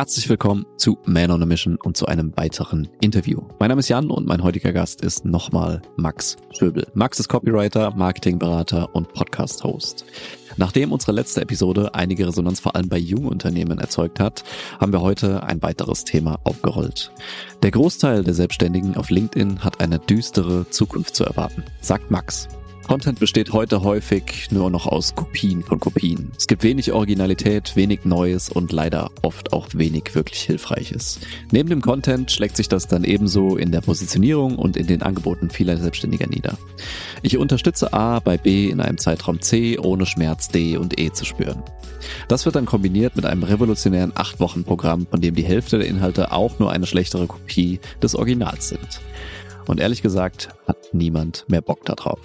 Herzlich willkommen zu Man on a Mission und zu einem weiteren Interview. Mein Name ist Jan und mein heutiger Gast ist nochmal Max Schöbel. Max ist Copywriter, Marketingberater und Podcast-Host. Nachdem unsere letzte Episode einige Resonanz vor allem bei jungen Unternehmen erzeugt hat, haben wir heute ein weiteres Thema aufgerollt. Der Großteil der Selbstständigen auf LinkedIn hat eine düstere Zukunft zu erwarten, sagt Max. Content besteht heute häufig nur noch aus Kopien von Kopien. Es gibt wenig Originalität, wenig Neues und leider oft auch wenig wirklich Hilfreiches. Neben dem Content schlägt sich das dann ebenso in der Positionierung und in den Angeboten vieler Selbstständiger nieder. Ich unterstütze A bei B in einem Zeitraum C, ohne Schmerz D und E zu spüren. Das wird dann kombiniert mit einem revolutionären 8-Wochen-Programm, von dem die Hälfte der Inhalte auch nur eine schlechtere Kopie des Originals sind. Und ehrlich gesagt hat niemand mehr Bock darauf.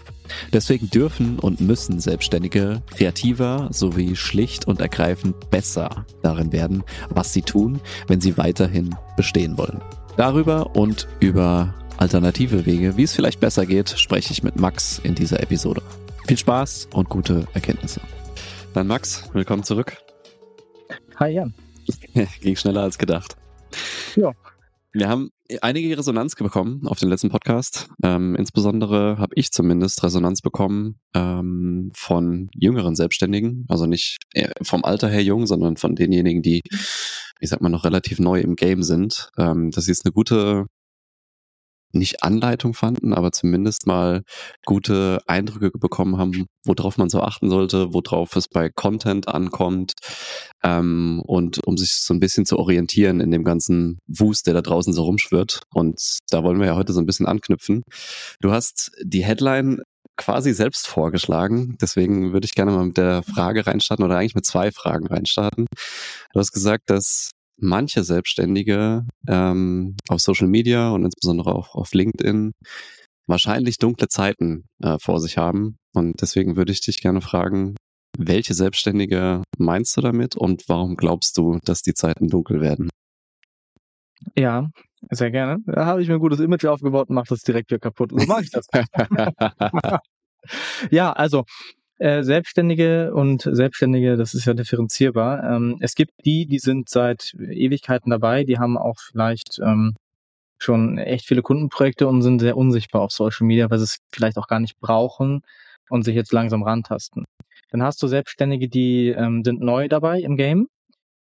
Deswegen dürfen und müssen Selbstständige kreativer sowie schlicht und ergreifend besser darin werden, was sie tun, wenn sie weiterhin bestehen wollen. Darüber und über alternative Wege, wie es vielleicht besser geht, spreche ich mit Max in dieser Episode. Viel Spaß und gute Erkenntnisse. Dann Max, willkommen zurück. Hi Jan. Ging schneller als gedacht. Ja. Wir haben einige Resonanz bekommen auf den letzten Podcast. Ähm, insbesondere habe ich zumindest Resonanz bekommen ähm, von jüngeren Selbstständigen, also nicht äh, vom Alter her jung, sondern von denjenigen, die, ich sag mal, noch relativ neu im Game sind, ähm, dass sie es eine gute nicht Anleitung fanden, aber zumindest mal gute Eindrücke bekommen haben, worauf man so achten sollte, worauf es bei Content ankommt ähm, und um sich so ein bisschen zu orientieren in dem ganzen Wust, der da draußen so rumschwirrt. Und da wollen wir ja heute so ein bisschen anknüpfen. Du hast die Headline quasi selbst vorgeschlagen. Deswegen würde ich gerne mal mit der Frage reinstarten oder eigentlich mit zwei Fragen reinstarten. Du hast gesagt, dass manche Selbstständige ähm, auf Social Media und insbesondere auch auf LinkedIn wahrscheinlich dunkle Zeiten äh, vor sich haben. Und deswegen würde ich dich gerne fragen, welche Selbstständige meinst du damit und warum glaubst du, dass die Zeiten dunkel werden? Ja, sehr gerne. Da habe ich mir ein gutes Image aufgebaut und mache das direkt wieder kaputt. So mache ich das. ja, also äh, Selbstständige und Selbstständige, das ist ja differenzierbar. Ähm, es gibt die, die sind seit Ewigkeiten dabei, die haben auch vielleicht ähm, schon echt viele Kundenprojekte und sind sehr unsichtbar auf Social Media, weil sie es vielleicht auch gar nicht brauchen und sich jetzt langsam rantasten. Dann hast du Selbstständige, die ähm, sind neu dabei im Game.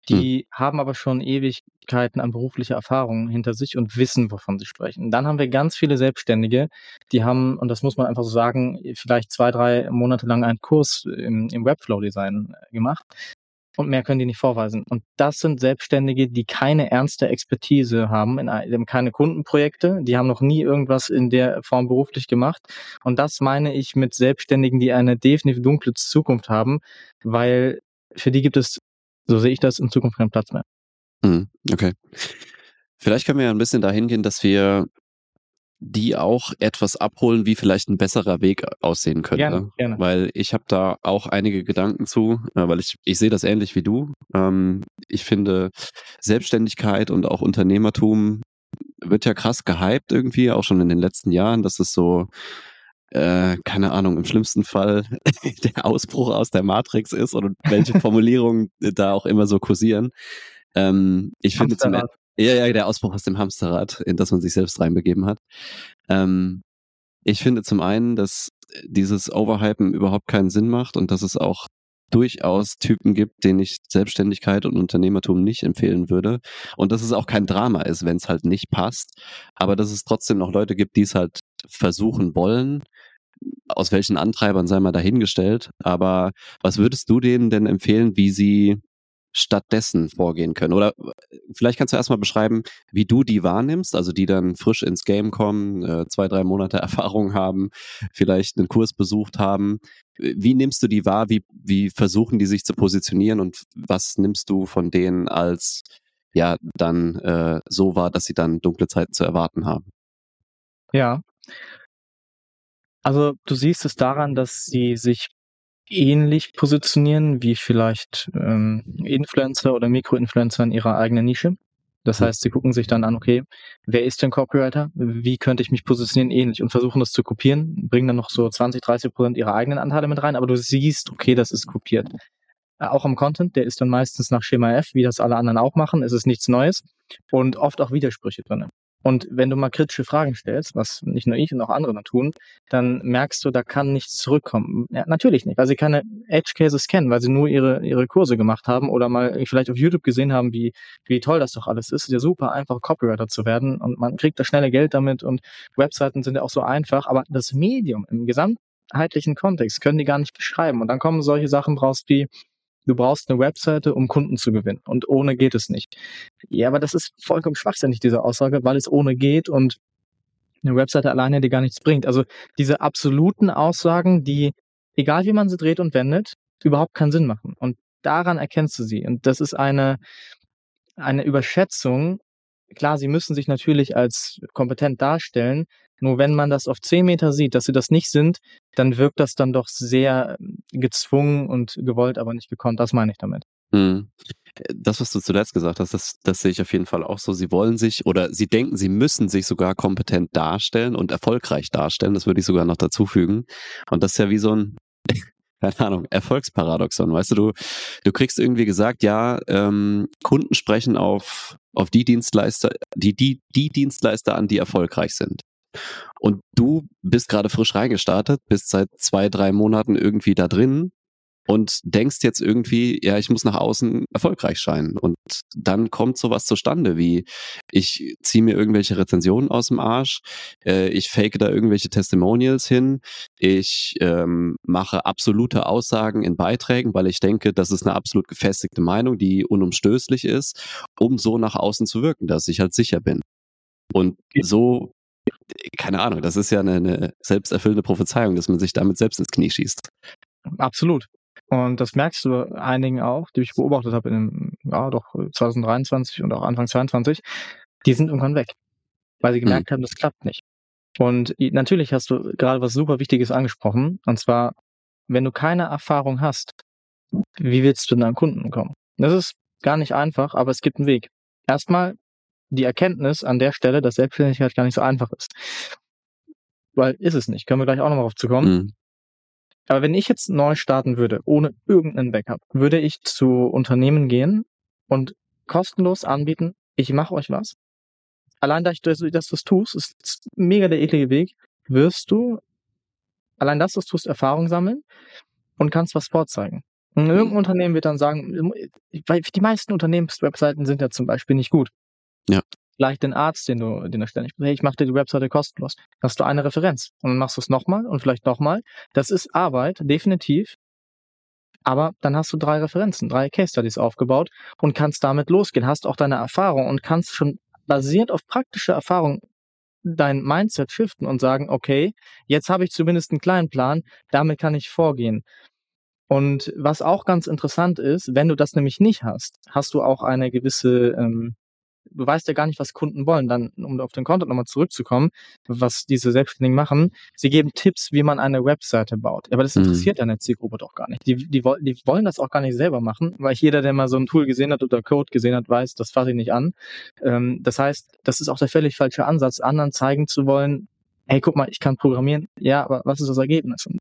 Die hm. haben aber schon Ewigkeiten an beruflicher Erfahrung hinter sich und wissen, wovon sie sprechen. Dann haben wir ganz viele Selbstständige, die haben, und das muss man einfach so sagen, vielleicht zwei, drei Monate lang einen Kurs im, im Webflow-Design äh, gemacht. Und mehr können die nicht vorweisen. Und das sind Selbstständige, die keine ernste Expertise haben, in, die haben keine Kundenprojekte, die haben noch nie irgendwas in der Form beruflich gemacht. Und das meine ich mit Selbstständigen, die eine definitiv dunkle Zukunft haben, weil für die gibt es so sehe ich das in Zukunft keinen Platz mehr. Mhm, okay. Vielleicht können wir ja ein bisschen dahin gehen, dass wir die auch etwas abholen, wie vielleicht ein besserer Weg aussehen könnte. Gerne, gerne. Weil ich habe da auch einige Gedanken zu, äh, weil ich, ich sehe das ähnlich wie du. Ähm, ich finde, Selbstständigkeit und auch Unternehmertum wird ja krass gehypt irgendwie, auch schon in den letzten Jahren, dass es so äh, keine Ahnung, im schlimmsten Fall der Ausbruch aus der Matrix ist oder welche Formulierungen da auch immer so kursieren. Ähm, ich finde zum ja, ja, der Ausbruch aus dem Hamsterrad, in das man sich selbst reinbegeben hat. Ähm, ich finde zum einen, dass dieses Overhypen überhaupt keinen Sinn macht und dass es auch durchaus Typen gibt, denen ich Selbstständigkeit und Unternehmertum nicht empfehlen würde. Und dass es auch kein Drama ist, wenn es halt nicht passt. Aber dass es trotzdem noch Leute gibt, die es halt versuchen wollen. Aus welchen Antreibern sei mal dahingestellt. Aber was würdest du denen denn empfehlen, wie sie stattdessen vorgehen können? Oder äh, vielleicht kannst du erstmal beschreiben, wie du die wahrnimmst, also die dann frisch ins Game kommen, äh, zwei, drei Monate Erfahrung haben, vielleicht einen Kurs besucht haben. Wie nimmst du die wahr? Wie, wie versuchen die sich zu positionieren und was nimmst du von denen als ja dann äh, so wahr, dass sie dann dunkle Zeiten zu erwarten haben? Ja. Also du siehst es daran, dass sie sich ähnlich positionieren wie vielleicht ähm, Influencer oder Mikroinfluencer in ihrer eigenen Nische. Das heißt, sie gucken sich dann an, okay, wer ist denn Copywriter? Wie könnte ich mich positionieren ähnlich und versuchen das zu kopieren, bringen dann noch so 20, 30 Prozent ihrer eigenen Anteile mit rein, aber du siehst, okay, das ist kopiert. auch am Content, der ist dann meistens nach Schema F, wie das alle anderen auch machen. Es ist nichts Neues und oft auch Widersprüche drin. Und wenn du mal kritische Fragen stellst, was nicht nur ich und auch andere tun, dann merkst du, da kann nichts zurückkommen. Ja, natürlich nicht, weil sie keine Edge Cases kennen, weil sie nur ihre, ihre Kurse gemacht haben oder mal vielleicht auf YouTube gesehen haben, wie, wie toll das doch alles ist. Ist ja super einfach, Copywriter zu werden und man kriegt da schnelle Geld damit und Webseiten sind ja auch so einfach, aber das Medium im gesamtheitlichen Kontext können die gar nicht beschreiben. Und dann kommen solche Sachen raus wie, du brauchst eine Webseite, um Kunden zu gewinnen. Und ohne geht es nicht. Ja, aber das ist vollkommen schwachsinnig, diese Aussage, weil es ohne geht und eine Webseite alleine dir gar nichts bringt. Also diese absoluten Aussagen, die, egal wie man sie dreht und wendet, überhaupt keinen Sinn machen. Und daran erkennst du sie. Und das ist eine, eine Überschätzung. Klar, sie müssen sich natürlich als kompetent darstellen, nur wenn man das auf zehn Meter sieht, dass sie das nicht sind, dann wirkt das dann doch sehr ähm, gezwungen und gewollt, aber nicht gekonnt. Das meine ich damit. Mhm. Das, was du zuletzt gesagt hast, das, das sehe ich auf jeden Fall auch so. Sie wollen sich oder sie denken, sie müssen sich sogar kompetent darstellen und erfolgreich darstellen. Das würde ich sogar noch dazu fügen. Und das ist ja wie so ein, keine Ahnung, Erfolgsparadoxon. Weißt du, du, du kriegst irgendwie gesagt, ja, ähm, Kunden sprechen auf, auf die Dienstleister, die, die, die Dienstleister an, die erfolgreich sind. Und du bist gerade frisch reingestartet, bist seit zwei, drei Monaten irgendwie da drin und denkst jetzt irgendwie, ja, ich muss nach außen erfolgreich scheinen. Und dann kommt sowas zustande wie, ich ziehe mir irgendwelche Rezensionen aus dem Arsch, äh, ich fake da irgendwelche Testimonials hin, ich ähm, mache absolute Aussagen in Beiträgen, weil ich denke, das ist eine absolut gefestigte Meinung, die unumstößlich ist, um so nach außen zu wirken, dass ich halt sicher bin. Und so keine Ahnung, das ist ja eine, eine selbsterfüllende Prophezeiung, dass man sich damit selbst ins Knie schießt. Absolut. Und das merkst du einigen auch, die ich beobachtet habe in dem, ja, doch 2023 und auch Anfang 22, die sind irgendwann weg, weil sie hm. gemerkt mhm. haben, das klappt nicht. Und natürlich hast du gerade was super Wichtiges angesprochen, und zwar, wenn du keine Erfahrung hast, wie willst du denn an Kunden kommen? Das ist gar nicht einfach, aber es gibt einen Weg. Erstmal die Erkenntnis an der Stelle, dass Selbstständigkeit gar nicht so einfach ist. Weil ist es nicht. Können wir gleich auch nochmal drauf zu kommen. Mhm. Aber wenn ich jetzt neu starten würde, ohne irgendeinen Backup, würde ich zu Unternehmen gehen und kostenlos anbieten, ich mache euch was. Allein dass, dass du das tust, ist mega der eklige Weg, wirst du, allein dass du es tust, Erfahrung sammeln und kannst was vorzeigen. Und irgendein Unternehmen wird dann sagen, weil die meisten Unternehmenswebseiten sind ja zum Beispiel nicht gut. Ja. Vielleicht den Arzt, den du, den du ständig, hey, ich mache dir die Webseite kostenlos. Hast du eine Referenz. Und dann machst du es nochmal und vielleicht nochmal. Das ist Arbeit, definitiv. Aber dann hast du drei Referenzen, drei Case Studies aufgebaut und kannst damit losgehen, hast auch deine Erfahrung und kannst schon basierend auf praktischer Erfahrung dein Mindset shiften und sagen, okay, jetzt habe ich zumindest einen kleinen Plan, damit kann ich vorgehen. Und was auch ganz interessant ist, wenn du das nämlich nicht hast, hast du auch eine gewisse ähm, du weißt ja gar nicht, was Kunden wollen. Dann, um auf den Content nochmal zurückzukommen, was diese Selbstständigen machen, sie geben Tipps, wie man eine Webseite baut. Aber das mhm. interessiert mhm. deine Zielgruppe doch gar nicht. Die, die, die wollen das auch gar nicht selber machen, weil jeder, der mal so ein Tool gesehen hat oder Code gesehen hat, weiß, das fasse ich nicht an. Ähm, das heißt, das ist auch der völlig falsche Ansatz, anderen zeigen zu wollen, hey, guck mal, ich kann programmieren. Ja, aber was ist das Ergebnis? Und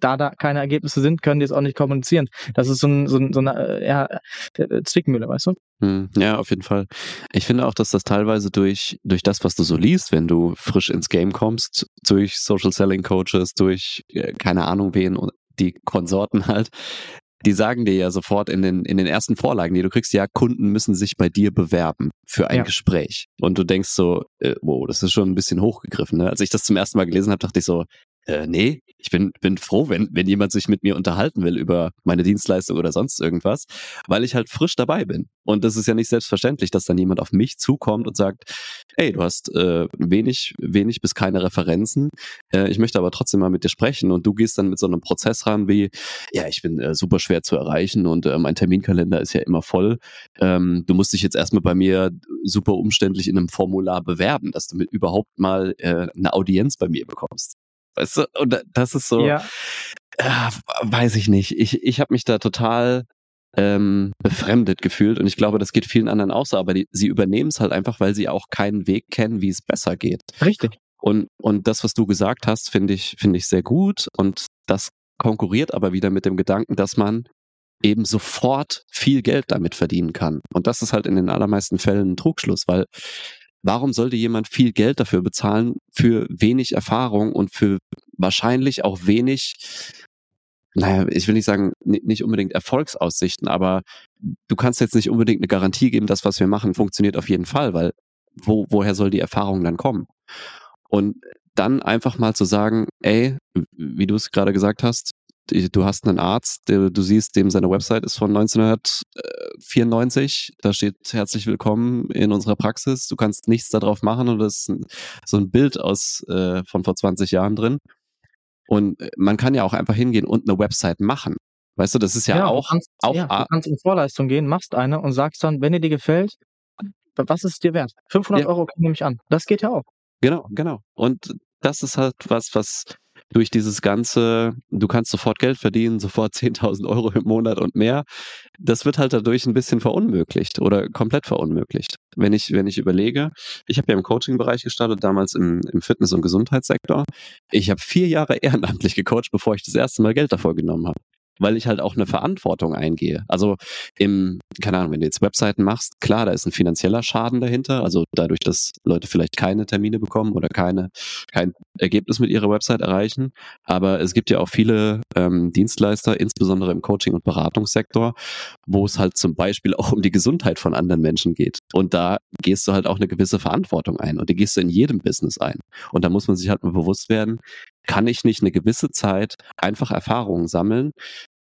da da keine Ergebnisse sind, können die es auch nicht kommunizieren. Das ist so, ein, so, ein, so eine äh, ja, äh, Zwickmühle, weißt du? Hm, ja, auf jeden Fall. Ich finde auch, dass das teilweise durch, durch das, was du so liest, wenn du frisch ins Game kommst, durch Social Selling Coaches, durch äh, keine Ahnung wen die Konsorten halt, die sagen dir ja sofort in den, in den ersten Vorlagen, die du kriegst, ja, Kunden müssen sich bei dir bewerben für ein ja. Gespräch. Und du denkst so, äh, wow, das ist schon ein bisschen hochgegriffen. Ne? Als ich das zum ersten Mal gelesen habe, dachte ich so, äh, nee, ich bin, bin froh, wenn, wenn jemand sich mit mir unterhalten will über meine Dienstleistung oder sonst irgendwas, weil ich halt frisch dabei bin. Und das ist ja nicht selbstverständlich, dass dann jemand auf mich zukommt und sagt, hey, du hast äh, wenig, wenig bis keine Referenzen, äh, ich möchte aber trotzdem mal mit dir sprechen und du gehst dann mit so einem Prozess ran wie, ja, ich bin äh, super schwer zu erreichen und äh, mein Terminkalender ist ja immer voll. Ähm, du musst dich jetzt erstmal bei mir super umständlich in einem Formular bewerben, dass du mit überhaupt mal äh, eine Audienz bei mir bekommst. Weißt du, und das ist so, ja. äh, weiß ich nicht. Ich, ich habe mich da total ähm, befremdet gefühlt und ich glaube, das geht vielen anderen auch so, aber die, sie übernehmen es halt einfach, weil sie auch keinen Weg kennen, wie es besser geht. Richtig. Und, und das, was du gesagt hast, finde ich, finde ich sehr gut und das konkurriert aber wieder mit dem Gedanken, dass man eben sofort viel Geld damit verdienen kann. Und das ist halt in den allermeisten Fällen ein Trugschluss, weil warum sollte jemand viel Geld dafür bezahlen für wenig Erfahrung und für wahrscheinlich auch wenig, naja, ich will nicht sagen, nicht unbedingt Erfolgsaussichten, aber du kannst jetzt nicht unbedingt eine Garantie geben, dass was wir machen funktioniert auf jeden Fall, weil wo, woher soll die Erfahrung dann kommen? Und dann einfach mal zu sagen, ey, wie du es gerade gesagt hast, du hast einen Arzt, der, du siehst, dem seine Website ist von 1994, da steht herzlich willkommen in unserer Praxis, du kannst nichts darauf machen und das ist so ein Bild aus äh, von vor 20 Jahren drin. Und äh, man kann ja auch einfach hingehen und eine Website machen. Weißt du, das ist ja, ja auch, kannst, auch ja, du kannst in Vorleistung gehen, machst eine und sagst dann, wenn dir die gefällt, was ist es dir wert? 500 ja. Euro nehme ich an. Das geht ja auch. Genau, genau. Und das ist halt was, was durch dieses ganze, du kannst sofort Geld verdienen, sofort 10.000 Euro im Monat und mehr, das wird halt dadurch ein bisschen verunmöglicht oder komplett verunmöglicht. Wenn ich, wenn ich überlege, ich habe ja im Coaching-Bereich gestartet, damals im, im Fitness- und Gesundheitssektor. Ich habe vier Jahre ehrenamtlich gecoacht, bevor ich das erste Mal Geld davor genommen habe weil ich halt auch eine Verantwortung eingehe. Also im, keine Ahnung, wenn du jetzt Webseiten machst, klar, da ist ein finanzieller Schaden dahinter. Also dadurch, dass Leute vielleicht keine Termine bekommen oder keine, kein Ergebnis mit ihrer Website erreichen. Aber es gibt ja auch viele ähm, Dienstleister, insbesondere im Coaching- und Beratungssektor, wo es halt zum Beispiel auch um die Gesundheit von anderen Menschen geht. Und da gehst du halt auch eine gewisse Verantwortung ein. Und die gehst du in jedem Business ein. Und da muss man sich halt mal bewusst werden, kann ich nicht eine gewisse Zeit einfach Erfahrungen sammeln,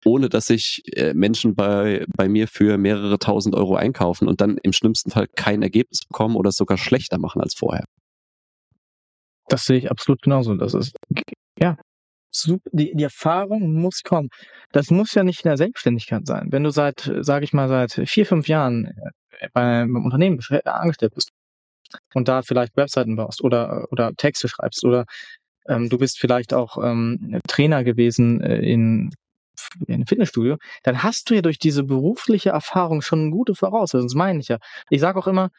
ohne dass sich äh, Menschen bei, bei mir für mehrere tausend Euro einkaufen und dann im schlimmsten Fall kein Ergebnis bekommen oder sogar schlechter machen als vorher. Das sehe ich absolut genauso. Das ist, ja, die, die Erfahrung muss kommen. Das muss ja nicht in der Selbstständigkeit sein. Wenn du seit, sage ich mal, seit vier, fünf Jahren äh, bei einem Unternehmen angestellt bist und da vielleicht Webseiten baust oder, oder Texte schreibst oder ähm, du bist vielleicht auch ähm, Trainer gewesen äh, in in einem Fitnessstudio, dann hast du ja durch diese berufliche Erfahrung schon eine gute Voraussetzung. Das meine ich ja. Ich sage auch immer,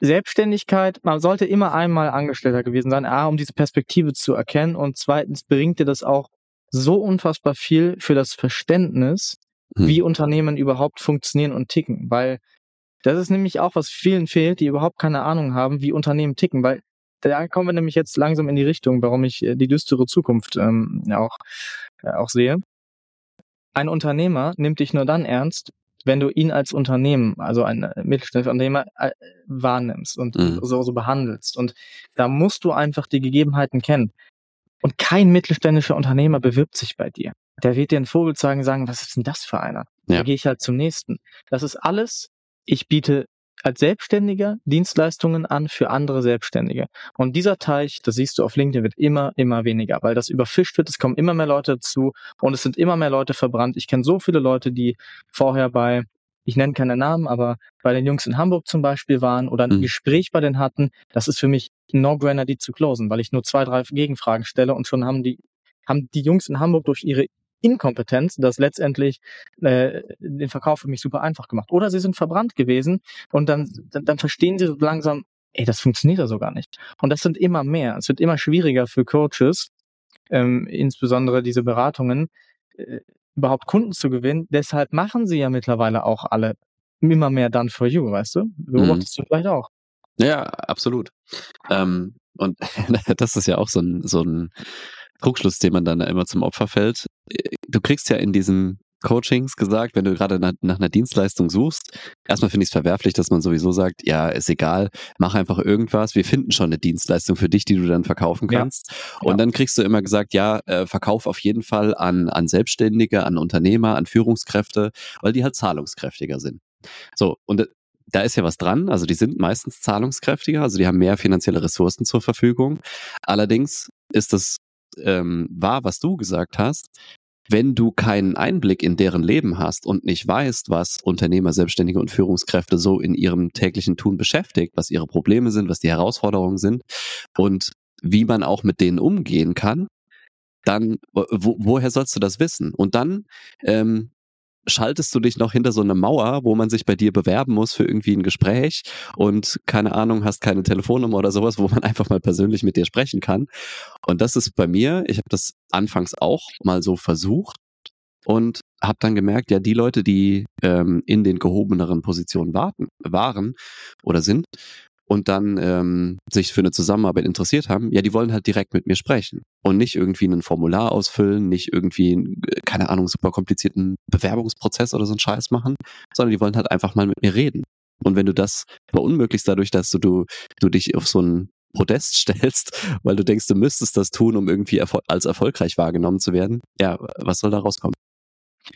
Selbstständigkeit, man sollte immer einmal Angestellter gewesen sein, A, um diese Perspektive zu erkennen und zweitens bringt dir das auch so unfassbar viel für das Verständnis, hm. wie Unternehmen überhaupt funktionieren und ticken, weil das ist nämlich auch, was vielen fehlt, die überhaupt keine Ahnung haben, wie Unternehmen ticken, weil da kommen wir nämlich jetzt langsam in die Richtung, warum ich äh, die düstere Zukunft ähm, auch, äh, auch sehe. Ein Unternehmer nimmt dich nur dann ernst, wenn du ihn als Unternehmen, also ein äh, mittelständischer Unternehmer, äh, wahrnimmst und mhm. so, so behandelst. Und da musst du einfach die Gegebenheiten kennen. Und kein mittelständischer Unternehmer bewirbt sich bei dir. Der wird dir einen Vogel zeigen, sagen, was ist denn das für einer? Ja. Da gehe ich halt zum nächsten. Das ist alles, ich biete als Selbstständiger Dienstleistungen an für andere Selbstständige. Und dieser Teich, das siehst du auf LinkedIn, wird immer, immer weniger, weil das überfischt wird, es kommen immer mehr Leute dazu und es sind immer mehr Leute verbrannt. Ich kenne so viele Leute, die vorher bei, ich nenne keine Namen, aber bei den Jungs in Hamburg zum Beispiel waren oder ein mhm. Gespräch bei denen hatten. Das ist für mich ein No-Brainer, die zu closen, weil ich nur zwei, drei Gegenfragen stelle und schon haben die haben die Jungs in Hamburg durch ihre Inkompetenz das letztendlich äh, den Verkauf für mich super einfach gemacht. Oder sie sind verbrannt gewesen und dann, dann, dann verstehen sie so langsam, ey, das funktioniert ja so gar nicht. Und das sind immer mehr. Es wird immer schwieriger für Coaches, ähm, insbesondere diese Beratungen, äh, überhaupt Kunden zu gewinnen. Deshalb machen sie ja mittlerweile auch alle immer mehr dann for you, weißt du? Beobachtest mhm. du vielleicht auch. Ja, absolut. Ähm, und das ist ja auch so ein, so ein Trugschluss, den man dann immer zum Opfer fällt. Du kriegst ja in diesen Coachings gesagt, wenn du gerade nach, nach einer Dienstleistung suchst, erstmal finde ich es verwerflich, dass man sowieso sagt, ja, ist egal, mach einfach irgendwas, wir finden schon eine Dienstleistung für dich, die du dann verkaufen kannst. Ja. Und ja. dann kriegst du immer gesagt, ja, äh, verkauf auf jeden Fall an, an Selbstständige, an Unternehmer, an Führungskräfte, weil die halt zahlungskräftiger sind. So, und da ist ja was dran. Also die sind meistens zahlungskräftiger, also die haben mehr finanzielle Ressourcen zur Verfügung. Allerdings ist das ähm, wahr, was du gesagt hast. Wenn du keinen Einblick in deren Leben hast und nicht weißt, was Unternehmer, Selbstständige und Führungskräfte so in ihrem täglichen Tun beschäftigt, was ihre Probleme sind, was die Herausforderungen sind und wie man auch mit denen umgehen kann, dann wo, woher sollst du das wissen? Und dann ähm, schaltest du dich noch hinter so eine Mauer, wo man sich bei dir bewerben muss für irgendwie ein Gespräch und keine Ahnung, hast keine Telefonnummer oder sowas, wo man einfach mal persönlich mit dir sprechen kann. Und das ist bei mir, ich habe das anfangs auch mal so versucht und habe dann gemerkt, ja, die Leute, die ähm, in den gehobeneren Positionen warten, waren oder sind und dann ähm, sich für eine Zusammenarbeit interessiert haben, ja, die wollen halt direkt mit mir sprechen und nicht irgendwie ein Formular ausfüllen, nicht irgendwie, äh, keine Ahnung, super komplizierten Bewerbungsprozess oder so einen Scheiß machen, sondern die wollen halt einfach mal mit mir reden. Und wenn du das verunmöglichst dadurch, dass du, du, du dich auf so ein Podest stellst, weil du denkst, du müsstest das tun, um irgendwie erfol als erfolgreich wahrgenommen zu werden, ja, was soll da rauskommen?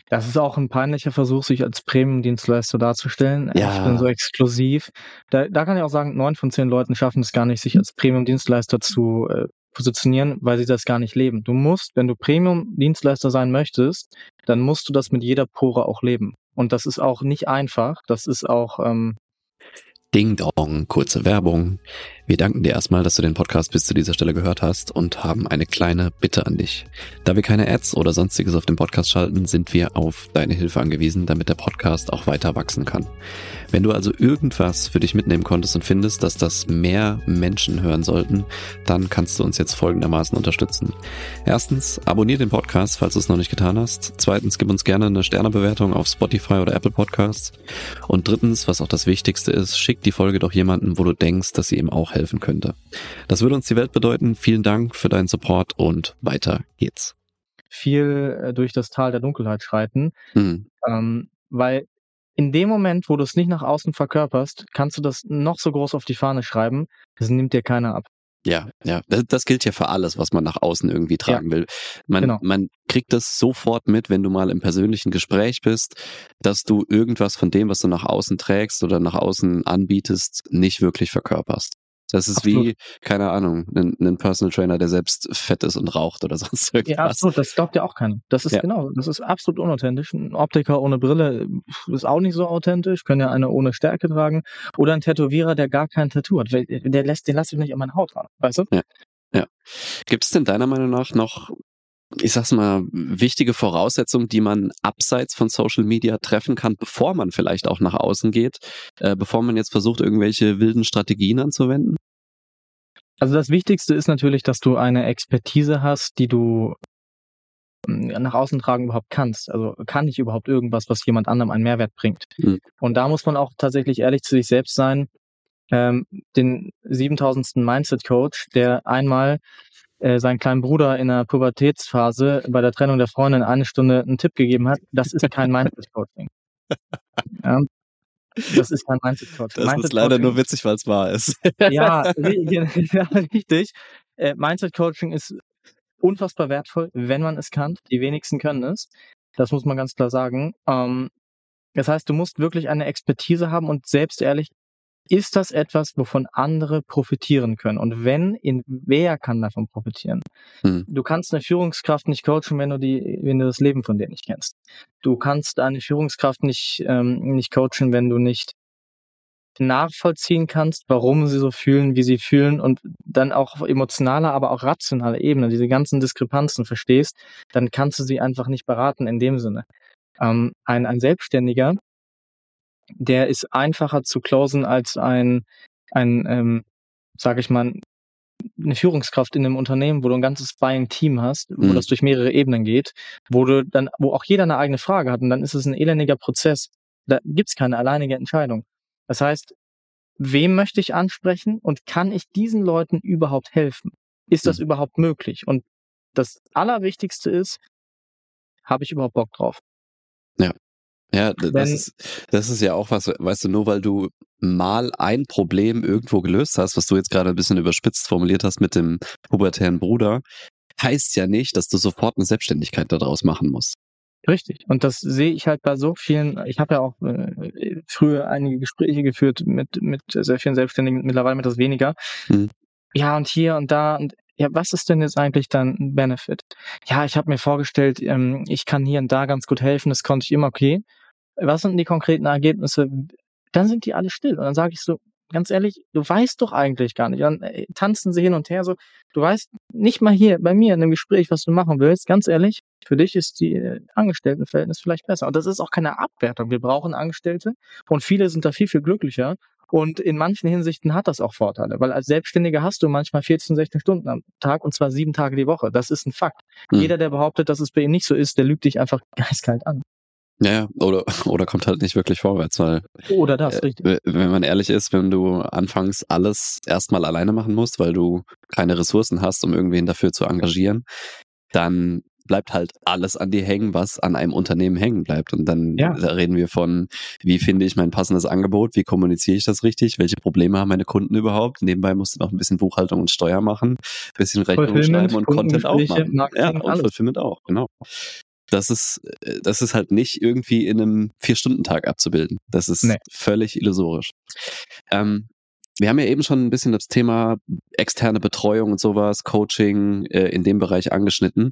Das ist auch ein peinlicher Versuch, sich als Premium-Dienstleister darzustellen. Ja. Ich bin so exklusiv. Da, da kann ich auch sagen, neun von zehn Leuten schaffen es gar nicht, sich als Premium-Dienstleister zu äh, positionieren, weil sie das gar nicht leben. Du musst, wenn du Premium-Dienstleister sein möchtest, dann musst du das mit jeder Pore auch leben. Und das ist auch nicht einfach. Das ist auch ähm, Ding Dong, kurze Werbung. Wir danken dir erstmal, dass du den Podcast bis zu dieser Stelle gehört hast und haben eine kleine Bitte an dich. Da wir keine Ads oder sonstiges auf dem Podcast schalten, sind wir auf deine Hilfe angewiesen, damit der Podcast auch weiter wachsen kann. Wenn du also irgendwas für dich mitnehmen konntest und findest, dass das mehr Menschen hören sollten, dann kannst du uns jetzt folgendermaßen unterstützen. Erstens, abonnier den Podcast, falls du es noch nicht getan hast. Zweitens, gib uns gerne eine Sternebewertung auf Spotify oder Apple Podcasts. Und drittens, was auch das Wichtigste ist, schick die Folge doch jemanden, wo du denkst, dass sie ihm auch helfen könnte. Das würde uns die Welt bedeuten. Vielen Dank für deinen Support und weiter geht's. Viel äh, durch das Tal der Dunkelheit schreiten, mhm. ähm, weil in dem Moment, wo du es nicht nach außen verkörperst, kannst du das noch so groß auf die Fahne schreiben. Das nimmt dir keiner ab. Ja, ja, das, das gilt ja für alles, was man nach außen irgendwie tragen ja, will. Man, genau. man kriegt das sofort mit, wenn du mal im persönlichen Gespräch bist, dass du irgendwas von dem, was du nach außen trägst oder nach außen anbietest, nicht wirklich verkörperst. Das ist absolut. wie, keine Ahnung, ein, ein, Personal Trainer, der selbst fett ist und raucht oder sonst irgendwas. Ja, absolut, das glaubt ja auch keiner. Das ist ja. genau, das ist absolut unauthentisch. Ein Optiker ohne Brille ist auch nicht so authentisch, können ja eine ohne Stärke tragen. Oder ein Tätowierer, der gar kein Tattoo hat. Der lässt, den lasse ich nicht an meine Haut ran, weißt du? Ja. Ja. Gibt es denn deiner Meinung nach noch ich sag's mal, wichtige Voraussetzungen, die man abseits von Social Media treffen kann, bevor man vielleicht auch nach außen geht, äh, bevor man jetzt versucht, irgendwelche wilden Strategien anzuwenden? Also das Wichtigste ist natürlich, dass du eine Expertise hast, die du hm, nach außen tragen überhaupt kannst. Also kann ich überhaupt irgendwas, was jemand anderem einen Mehrwert bringt. Mhm. Und da muss man auch tatsächlich ehrlich zu sich selbst sein. Ähm, den 7000. Mindset Coach, der einmal äh, seinen kleinen Bruder in der Pubertätsphase bei der Trennung der Freundin eine Stunde einen Tipp gegeben hat, das ist kein Mindset-Coaching. Ja, das ist kein Mindset-Coaching. Das Mindset ist leider nur witzig, weil es wahr ist. ja, ja, richtig. Äh, Mindset-Coaching ist unfassbar wertvoll, wenn man es kann. Die wenigsten können es. Das muss man ganz klar sagen. Ähm, das heißt, du musst wirklich eine Expertise haben und selbst ehrlich ist das etwas, wovon andere profitieren können? Und wenn, in wer kann davon profitieren? Hm. Du kannst eine Führungskraft nicht coachen, wenn du die, wenn du das Leben von denen nicht kennst. Du kannst eine Führungskraft nicht, ähm, nicht coachen, wenn du nicht nachvollziehen kannst, warum sie so fühlen, wie sie fühlen und dann auch auf emotionaler, aber auch rationaler Ebene diese ganzen Diskrepanzen verstehst, dann kannst du sie einfach nicht beraten in dem Sinne. Ähm, ein, ein Selbstständiger, der ist einfacher zu closen als ein, ein ähm, sage ich mal, eine Führungskraft in einem Unternehmen, wo du ein ganzes Buying-Team hast, wo mhm. das durch mehrere Ebenen geht, wo du dann, wo auch jeder eine eigene Frage hat und dann ist es ein elendiger Prozess. Da gibt's keine alleinige Entscheidung. Das heißt, wem möchte ich ansprechen und kann ich diesen Leuten überhaupt helfen? Ist das mhm. überhaupt möglich? Und das Allerwichtigste ist, habe ich überhaupt Bock drauf? Ja. Ja, das Wenn, ist, das ist ja auch was, weißt du, nur weil du mal ein Problem irgendwo gelöst hast, was du jetzt gerade ein bisschen überspitzt formuliert hast mit dem pubertären Bruder, heißt ja nicht, dass du sofort eine Selbstständigkeit daraus machen musst. Richtig. Und das sehe ich halt bei so vielen, ich habe ja auch äh, früher einige Gespräche geführt mit, mit sehr vielen Selbstständigen, mittlerweile mit das weniger. Hm. Ja, und hier und da. Und ja, was ist denn jetzt eigentlich dein Benefit? Ja, ich habe mir vorgestellt, ähm, ich kann hier und da ganz gut helfen, das konnte ich immer, okay was sind die konkreten Ergebnisse? Dann sind die alle still. Und dann sage ich so, ganz ehrlich, du weißt doch eigentlich gar nicht. Dann äh, tanzen sie hin und her so. Du weißt nicht mal hier bei mir in dem Gespräch, was du machen willst. Ganz ehrlich, für dich ist die äh, Angestelltenverhältnis vielleicht besser. Und das ist auch keine Abwertung. Wir brauchen Angestellte und viele sind da viel, viel glücklicher. Und in manchen Hinsichten hat das auch Vorteile, weil als Selbstständiger hast du manchmal 14, 16 Stunden am Tag und zwar sieben Tage die Woche. Das ist ein Fakt. Hm. Jeder, der behauptet, dass es bei ihm nicht so ist, der lügt dich einfach geistkalt an. Ja, oder, oder kommt halt nicht wirklich vorwärts, weil. Oder das, äh, richtig. Wenn man ehrlich ist, wenn du anfangs alles erstmal alleine machen musst, weil du keine Ressourcen hast, um irgendwen dafür zu engagieren, dann bleibt halt alles an dir hängen, was an einem Unternehmen hängen bleibt. Und dann ja. da reden wir von, wie finde ich mein passendes Angebot, wie kommuniziere ich das richtig, welche Probleme haben meine Kunden überhaupt. Nebenbei musst du noch ein bisschen Buchhaltung und Steuer machen, ein bisschen Rechnung schreiben und Content auch machen. Marketing, ja, und alles. Fulfillment auch, genau. Das ist, äh, das ist halt nicht irgendwie in einem Vier-Stunden-Tag abzubilden. Das ist nee. völlig illusorisch. Ähm, wir haben ja eben schon ein bisschen das Thema externe Betreuung und sowas, Coaching äh, in dem Bereich angeschnitten.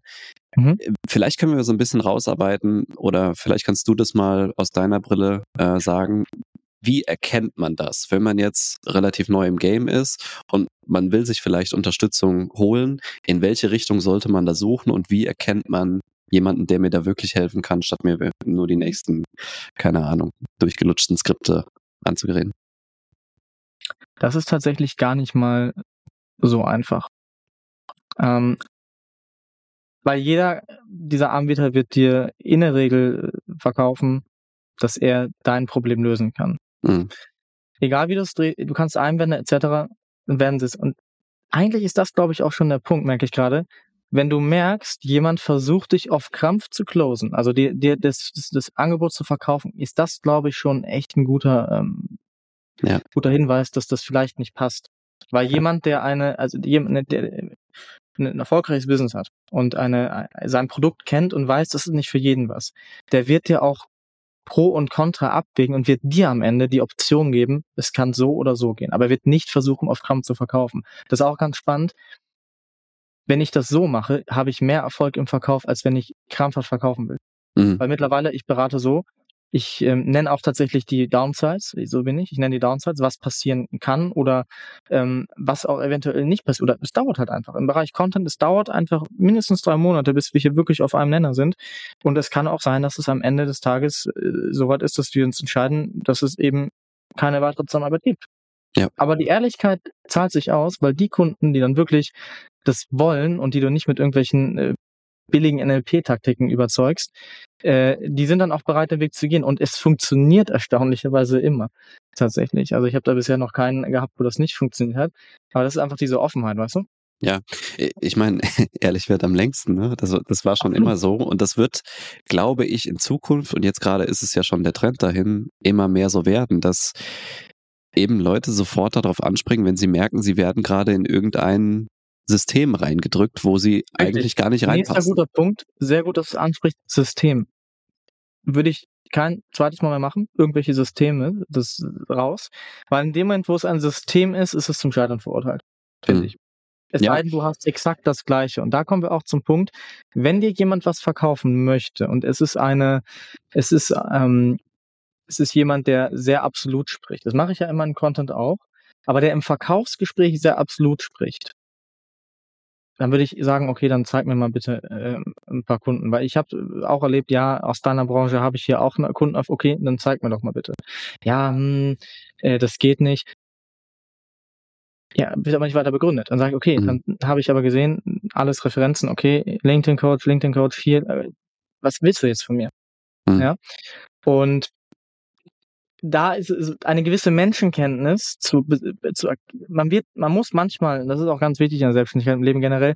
Mhm. Äh, vielleicht können wir so ein bisschen rausarbeiten oder vielleicht kannst du das mal aus deiner Brille äh, sagen. Wie erkennt man das, wenn man jetzt relativ neu im Game ist und man will sich vielleicht Unterstützung holen? In welche Richtung sollte man da suchen und wie erkennt man jemanden, der mir da wirklich helfen kann, statt mir nur die nächsten, keine Ahnung, durchgelutschten Skripte anzureden? Das ist tatsächlich gar nicht mal so einfach. Ähm, weil jeder dieser Anbieter wird dir in der Regel verkaufen, dass er dein Problem lösen kann. Mhm. Egal wie du es drehst, du kannst Einwände etc. werden sie es. Und eigentlich ist das, glaube ich, auch schon der Punkt, merke ich gerade. Wenn du merkst, jemand versucht dich auf Krampf zu closen, also dir, dir das, das, das Angebot zu verkaufen, ist das, glaube ich, schon echt ein guter ähm, ja. guter Hinweis, dass das vielleicht nicht passt. Weil jemand, der eine, also jemand, der ein erfolgreiches Business hat und eine, sein Produkt kennt und weiß, das ist nicht für jeden was, der wird dir auch Pro und Contra abwägen und wird dir am Ende die Option geben, es kann so oder so gehen, aber er wird nicht versuchen, auf Krampf zu verkaufen. Das ist auch ganz spannend. Wenn ich das so mache, habe ich mehr Erfolg im Verkauf, als wenn ich krampfhaft verkaufen will. Mhm. Weil mittlerweile, ich berate so, ich ähm, nenne auch tatsächlich die Downsides, so bin ich. Ich nenne die Downsides, was passieren kann oder ähm, was auch eventuell nicht passiert. Oder es dauert halt einfach. Im Bereich Content, es dauert einfach mindestens drei Monate, bis wir hier wirklich auf einem Nenner sind. Und es kann auch sein, dass es am Ende des Tages äh, soweit ist, dass wir uns entscheiden, dass es eben keine weitere Zusammenarbeit gibt. Ja. Aber die Ehrlichkeit zahlt sich aus, weil die Kunden, die dann wirklich das wollen und die du nicht mit irgendwelchen äh, billigen NLP-Taktiken überzeugst, äh, die sind dann auch bereit, den Weg zu gehen. Und es funktioniert erstaunlicherweise immer. Tatsächlich. Also ich habe da bisher noch keinen gehabt, wo das nicht funktioniert hat. Aber das ist einfach diese Offenheit, weißt du? Ja, ich meine, ehrlich wird am längsten, ne? Das, das war schon immer so. Und das wird, glaube ich, in Zukunft, und jetzt gerade ist es ja schon der Trend dahin, immer mehr so werden, dass eben Leute sofort darauf anspringen, wenn sie merken, sie werden gerade in irgendeinen System reingedrückt, wo sie Richtig. eigentlich gar nicht reinpassen. Nächster guter Punkt, sehr gut, dass du ansprichst, System. Würde ich kein zweites Mal mehr machen, irgendwelche Systeme, das raus. Weil in dem Moment, wo es ein System ist, ist es zum Scheitern verurteilt, finde hm. ich. Es ja. sei denn, du hast exakt das Gleiche. Und da kommen wir auch zum Punkt, wenn dir jemand was verkaufen möchte und es ist eine, es ist, ähm, es ist jemand, der sehr absolut spricht. Das mache ich ja immer in Content auch, aber der im Verkaufsgespräch sehr absolut spricht dann würde ich sagen, okay, dann zeig mir mal bitte äh, ein paar Kunden, weil ich habe auch erlebt, ja, aus deiner Branche habe ich hier auch einen Kunden auf, okay, dann zeig mir doch mal bitte. Ja, hm, äh, das geht nicht. Ja, wird aber nicht weiter begründet. Dann sage ich, okay, mhm. dann habe ich aber gesehen, alles Referenzen, okay, LinkedIn Coach, LinkedIn Coach hier, äh, was willst du jetzt von mir? Mhm. Ja. Und da ist, eine gewisse Menschenkenntnis zu, zu, man wird, man muss manchmal, das ist auch ganz wichtig in der Selbstständigkeit im Leben generell,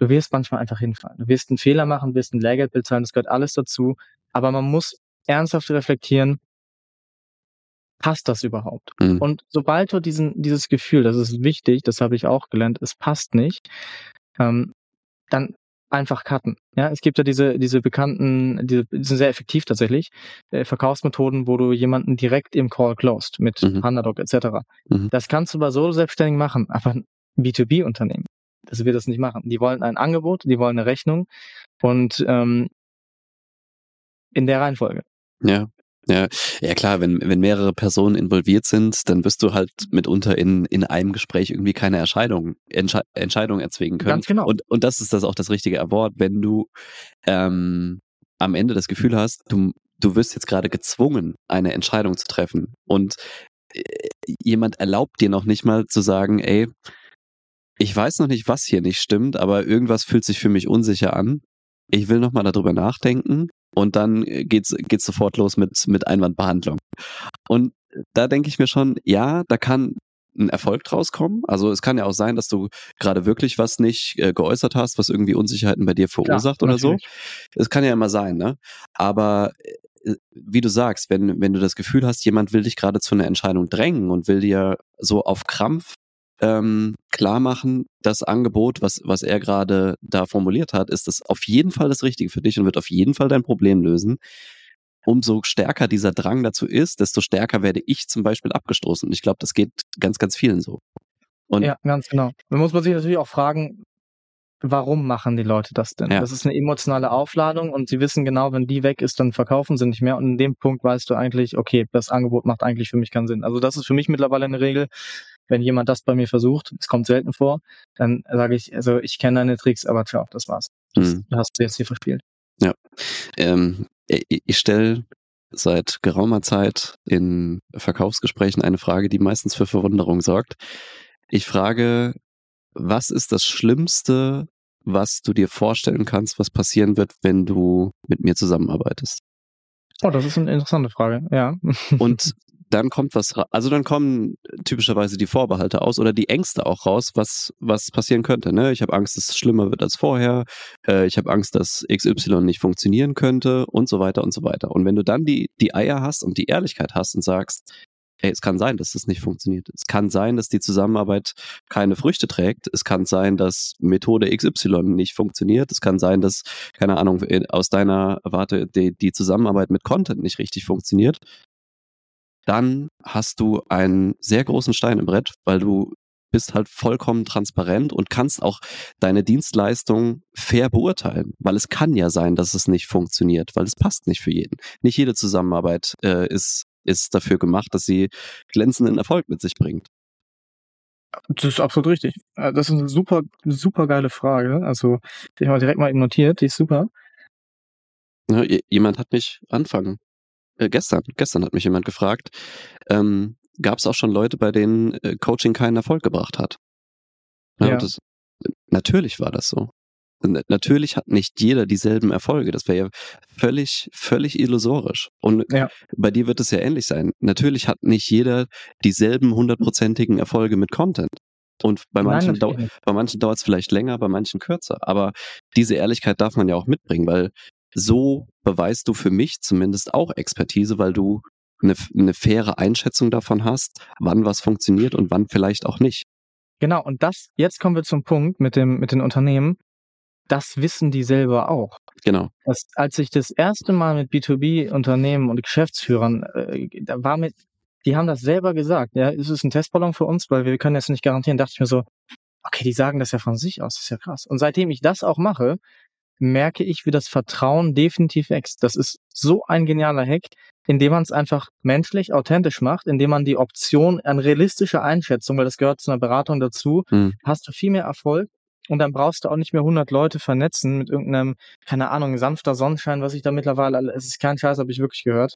du wirst manchmal einfach hinfallen. Du wirst einen Fehler machen, wirst ein Lehrgeld bezahlen, das gehört alles dazu. Aber man muss ernsthaft reflektieren, passt das überhaupt? Mhm. Und sobald du diesen, dieses Gefühl, das ist wichtig, das habe ich auch gelernt, es passt nicht, ähm, dann einfach cutten. Ja, es gibt ja diese, diese bekannten, diese, die sind sehr effektiv tatsächlich, äh, Verkaufsmethoden, wo du jemanden direkt im Call closed mit mhm. Pandadoc etc. Mhm. Das kannst du bei solo selbstständig machen, aber ein B2B-Unternehmen, das wird das nicht machen. Die wollen ein Angebot, die wollen eine Rechnung und ähm, in der Reihenfolge. Ja. Ja, ja klar, wenn, wenn mehrere Personen involviert sind, dann wirst du halt mitunter in, in einem Gespräch irgendwie keine Entscheidung, Entsche Entscheidung erzwingen können. Ganz genau. Und, und das ist das auch das richtige Wort, wenn du ähm, am Ende das Gefühl hast, du, du wirst jetzt gerade gezwungen, eine Entscheidung zu treffen. Und äh, jemand erlaubt dir noch nicht mal zu sagen, ey, ich weiß noch nicht, was hier nicht stimmt, aber irgendwas fühlt sich für mich unsicher an. Ich will noch mal darüber nachdenken und dann geht's, geht's sofort los mit, mit Einwandbehandlung. Und da denke ich mir schon, ja, da kann ein Erfolg draus kommen. Also es kann ja auch sein, dass du gerade wirklich was nicht äh, geäußert hast, was irgendwie Unsicherheiten bei dir verursacht Klar, oder so. Es kann ja immer sein, ne? Aber äh, wie du sagst, wenn, wenn du das Gefühl hast, jemand will dich gerade zu einer Entscheidung drängen und will dir so auf Krampf ähm, klar machen, das Angebot, was, was er gerade da formuliert hat, ist das auf jeden Fall das Richtige für dich und wird auf jeden Fall dein Problem lösen umso stärker dieser Drang dazu ist, desto stärker werde ich zum Beispiel abgestoßen. Und ich glaube, das geht ganz, ganz vielen so. Und ja, ganz genau. Man muss man sich natürlich auch fragen, warum machen die Leute das denn? Ja. Das ist eine emotionale Aufladung und sie wissen genau, wenn die weg ist, dann verkaufen sie nicht mehr. Und in dem Punkt weißt du eigentlich, okay, das Angebot macht eigentlich für mich keinen Sinn. Also das ist für mich mittlerweile eine Regel. Wenn jemand das bei mir versucht, es kommt selten vor, dann sage ich, also ich kenne deine Tricks, aber ciao, das war's. Das mhm. hast du jetzt hier verspielt. Ja. Ähm, ich stelle seit geraumer Zeit in Verkaufsgesprächen eine Frage, die meistens für Verwunderung sorgt. Ich frage, was ist das Schlimmste, was du dir vorstellen kannst, was passieren wird, wenn du mit mir zusammenarbeitest? Oh, das ist eine interessante Frage, ja. Und dann kommt was, also dann kommen typischerweise die Vorbehalte aus oder die Ängste auch raus, was, was passieren könnte. Ne? Ich habe Angst, dass es schlimmer wird als vorher, äh, ich habe Angst, dass XY nicht funktionieren könnte und so weiter und so weiter. Und wenn du dann die, die Eier hast und die Ehrlichkeit hast und sagst, ey, es kann sein, dass das nicht funktioniert. Es kann sein, dass die Zusammenarbeit keine Früchte trägt. Es kann sein, dass Methode XY nicht funktioniert. Es kann sein, dass, keine Ahnung, aus deiner Warte die, die Zusammenarbeit mit Content nicht richtig funktioniert dann hast du einen sehr großen Stein im Brett, weil du bist halt vollkommen transparent und kannst auch deine Dienstleistung fair beurteilen, weil es kann ja sein, dass es nicht funktioniert, weil es passt nicht für jeden. Nicht jede Zusammenarbeit äh, ist, ist dafür gemacht, dass sie glänzenden Erfolg mit sich bringt. Das ist absolut richtig. Äh, das ist eine super, super geile Frage. Also, die habe ich direkt mal notiert, die ist super. Ja, jemand hat mich anfangen äh, gestern, gestern hat mich jemand gefragt, ähm, gab es auch schon Leute, bei denen äh, Coaching keinen Erfolg gebracht hat? Ja, ja. Das, natürlich war das so. Natürlich hat nicht jeder dieselben Erfolge. Das wäre ja völlig, völlig illusorisch. Und ja. bei dir wird es ja ähnlich sein. Natürlich hat nicht jeder dieselben hundertprozentigen Erfolge mit Content. Und bei manchen, Nein, dau bei manchen dauert es vielleicht länger, bei manchen kürzer. Aber diese Ehrlichkeit darf man ja auch mitbringen, weil so beweist du für mich zumindest auch Expertise, weil du eine, eine faire Einschätzung davon hast, wann was funktioniert und wann vielleicht auch nicht. Genau, und das, jetzt kommen wir zum Punkt mit dem, mit den Unternehmen. Das wissen die selber auch. Genau. Das, als ich das erste Mal mit B2B-Unternehmen und Geschäftsführern, äh, da war mit, die haben das selber gesagt, ja, es ist ein Testballon für uns, weil wir können jetzt nicht garantieren, dachte ich mir so, okay, die sagen das ja von sich aus, das ist ja krass. Und seitdem ich das auch mache, merke ich, wie das Vertrauen definitiv wächst. Das ist so ein genialer Hack, indem man es einfach menschlich, authentisch macht, indem man die Option an realistischer Einschätzung, weil das gehört zu einer Beratung dazu, mhm. hast du viel mehr Erfolg. Und dann brauchst du auch nicht mehr 100 Leute vernetzen mit irgendeinem, keine Ahnung, sanfter Sonnenschein, was ich da mittlerweile, es ist kein Scheiß, habe ich wirklich gehört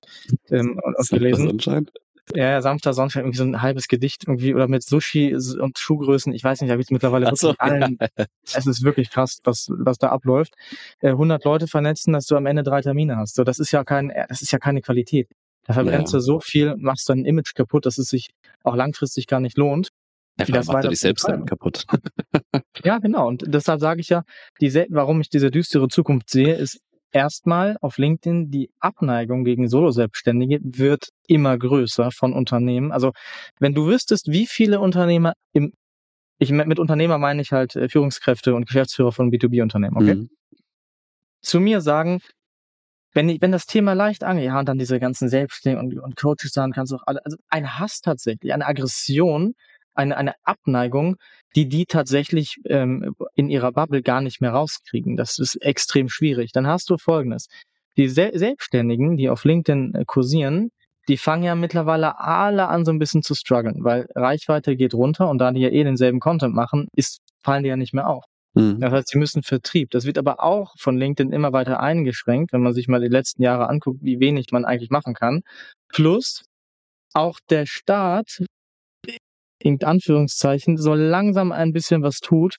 ähm, und, und gelesen. Sonnenschein? Ja, ja, sanfter Sonnenschein, irgendwie so ein halbes Gedicht irgendwie oder mit Sushi und Schuhgrößen. Ich weiß nicht, da gibt es mittlerweile wirklich so, allen. Ja. Es ist wirklich krass, was, was da abläuft. 100 äh, Leute vernetzen, dass du am Ende drei Termine hast. So, das ist ja kein, das ist ja keine Qualität. Da verbrennst ja. du so viel, machst dein Image kaputt, dass es sich auch langfristig gar nicht lohnt. Ja, das macht du dich selbst dann kaputt. ja, genau. Und deshalb sage ich ja, die, warum ich diese düstere Zukunft sehe, ist erstmal auf LinkedIn die Abneigung gegen Solo-Selbstständige wird immer größer von Unternehmen. Also wenn du wüsstest, wie viele Unternehmer im ich mit Unternehmer meine ich halt äh, Führungskräfte und Geschäftsführer von B2B-Unternehmen, okay? Mhm. Zu mir sagen, wenn, ich, wenn das Thema leicht angeht, ja, und dann diese ganzen Selbstständigen und, und Coaches sagen, kannst du auch alle, also ein Hass tatsächlich, eine Aggression eine, eine Abneigung, die die tatsächlich ähm, in ihrer Bubble gar nicht mehr rauskriegen. Das ist extrem schwierig. Dann hast du Folgendes. Die Sel Selbstständigen, die auf LinkedIn äh, kursieren, die fangen ja mittlerweile alle an, so ein bisschen zu strugglen, weil Reichweite geht runter und da die ja eh denselben Content machen, ist, fallen die ja nicht mehr auf. Mhm. Das heißt, sie müssen Vertrieb. Das wird aber auch von LinkedIn immer weiter eingeschränkt, wenn man sich mal die letzten Jahre anguckt, wie wenig man eigentlich machen kann. Plus auch der Staat in Anführungszeichen, so langsam ein bisschen was tut.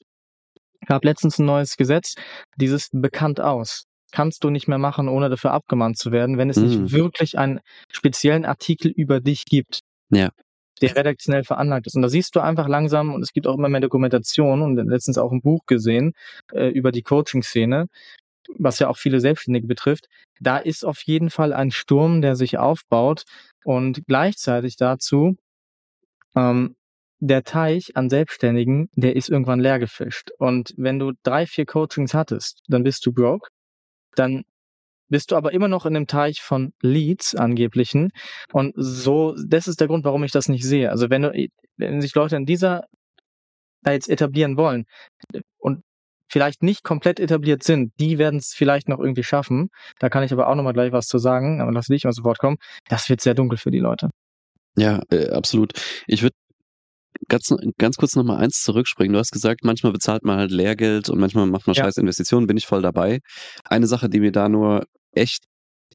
Ich habe letztens ein neues Gesetz, dieses bekannt aus. Kannst du nicht mehr machen, ohne dafür abgemahnt zu werden, wenn es Mhm. nicht wirklich einen speziellen Artikel über dich gibt. Ja. Der redaktionell veranlagt ist. Und da siehst du einfach langsam, und es gibt auch immer mehr Dokumentation und letztens auch ein Buch gesehen äh, über die Coaching-Szene, was ja auch viele Selbstständige betrifft. Da ist auf jeden Fall ein Sturm, der sich aufbaut und gleichzeitig dazu ähm, der Teich an Selbstständigen, der ist irgendwann leer gefischt. Und wenn du drei, vier Coachings hattest, dann bist du broke. Dann bist du aber immer noch in dem Teich von Leads angeblichen. Und so, das ist der Grund, warum ich das nicht sehe. Also wenn du, wenn sich Leute in dieser da jetzt etablieren wollen und vielleicht nicht komplett etabliert sind, die werden es vielleicht noch irgendwie schaffen. Da kann ich aber auch nochmal gleich was zu sagen, aber lass dich mal sofort kommen. Das wird sehr dunkel für die Leute. Ja, äh, absolut. Ich würde ganz, ganz kurz nochmal eins zurückspringen. Du hast gesagt, manchmal bezahlt man halt Lehrgeld und manchmal macht man Ja. scheiß Investitionen, bin ich voll dabei. Eine Sache, die mir da nur echt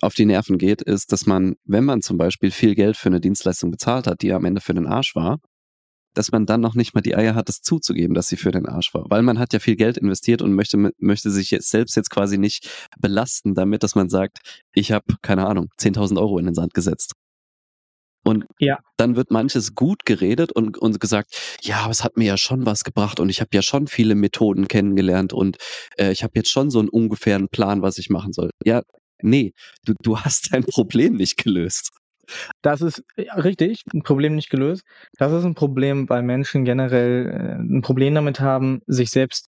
auf die Nerven geht, ist, dass man, wenn man zum Beispiel viel Geld für eine Dienstleistung bezahlt hat, die am Ende für den Arsch war, dass man dann noch nicht mal die Eier hat, das zuzugeben, dass sie für den Arsch war. Weil man hat ja viel Geld investiert und möchte, möchte sich jetzt selbst jetzt quasi nicht belasten damit, dass man sagt, ich habe, keine Ahnung, 10.000 Euro in den Sand gesetzt. Und Ja. dann wird manches gut geredet und, und gesagt, ja, aber es hat mir ja schon was gebracht und ich habe ja schon viele Methoden kennengelernt und äh, ich habe jetzt schon so einen ungefähren Plan, was ich machen soll. Ja, nee, du, du hast dein Problem nicht gelöst. Das ist ja, richtig, ein Problem nicht gelöst. Das ist ein Problem, weil Menschen generell äh, ein Problem damit haben, sich selbst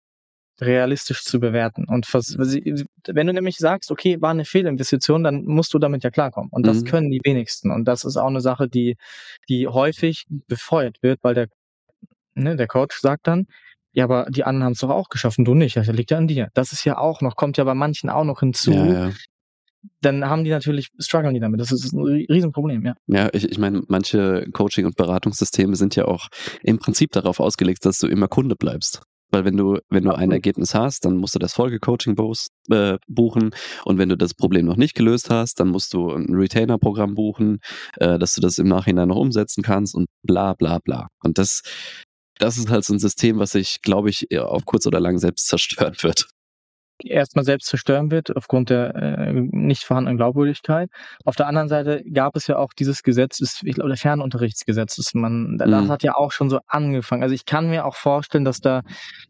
realistisch zu bewerten. Und wenn du nämlich sagst, okay, war eine Fehlinvestition, dann musst du damit ja klarkommen. Und das Mhm. können die wenigsten. Und das ist auch eine Sache, die, die häufig befeuert wird, weil der, ne, der Coach sagt dann, ja, aber die anderen haben es doch auch geschafft und du nicht. Das liegt ja an dir. Das ist ja auch noch, kommt ja bei manchen auch noch hinzu. Ja, ja. Dann haben die natürlich, strugglen die damit. Das ist ein Riesenproblem, ja. Ja, ich, ich meine, manche Coaching- und Beratungssysteme sind ja auch im Prinzip darauf ausgelegt, dass du immer Kunde bleibst. Weil wenn du, wenn du ein Absolut. Ergebnis hast, dann musst du das Folgecoaching äh, buchen. Und wenn du das Problem noch nicht gelöst hast, dann musst du ein Retainer-Programm buchen, äh, dass du das im Nachhinein noch umsetzen kannst und bla bla bla. Und das, das ist halt so ein System, was sich, glaube ich, auf kurz oder lang selbst zerstören wird. Erstmal selbst zerstören wird aufgrund der äh, nicht vorhandenen Glaubwürdigkeit. Auf der anderen Seite gab es ja auch dieses Gesetz, das, ich glaube, der Fernunterrichtsgesetz, das man, das Mhm. hat ja auch schon so angefangen. Also ich kann mir auch vorstellen, dass da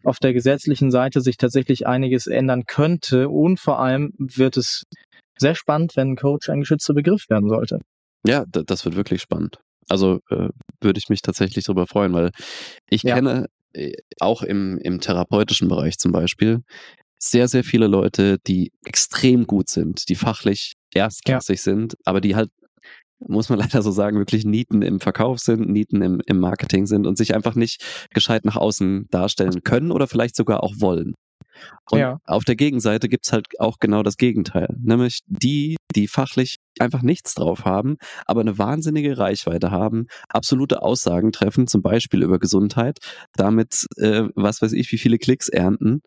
auf der gesetzlichen Seite sich tatsächlich einiges ändern könnte und vor allem wird es sehr spannend, wenn Coach ein geschützter Begriff werden sollte. Ja, das wird wirklich spannend. Also äh, würde ich mich tatsächlich darüber freuen, weil ich Ja. kenne äh, auch im, im therapeutischen Bereich zum Beispiel sehr, sehr viele Leute, die extrem gut sind, die fachlich erstklassig sind, aber die halt, muss man leider so sagen, wirklich Nieten im Verkauf sind, Nieten im, im Marketing sind und sich einfach nicht gescheit nach außen darstellen können oder vielleicht sogar auch wollen. Und Ja. auf der Gegenseite gibt's halt auch genau das Gegenteil. Nämlich die, die fachlich einfach nichts drauf haben, aber eine wahnsinnige Reichweite haben, absolute Aussagen treffen, zum Beispiel über Gesundheit, damit, äh, was weiß ich, wie viele Klicks ernten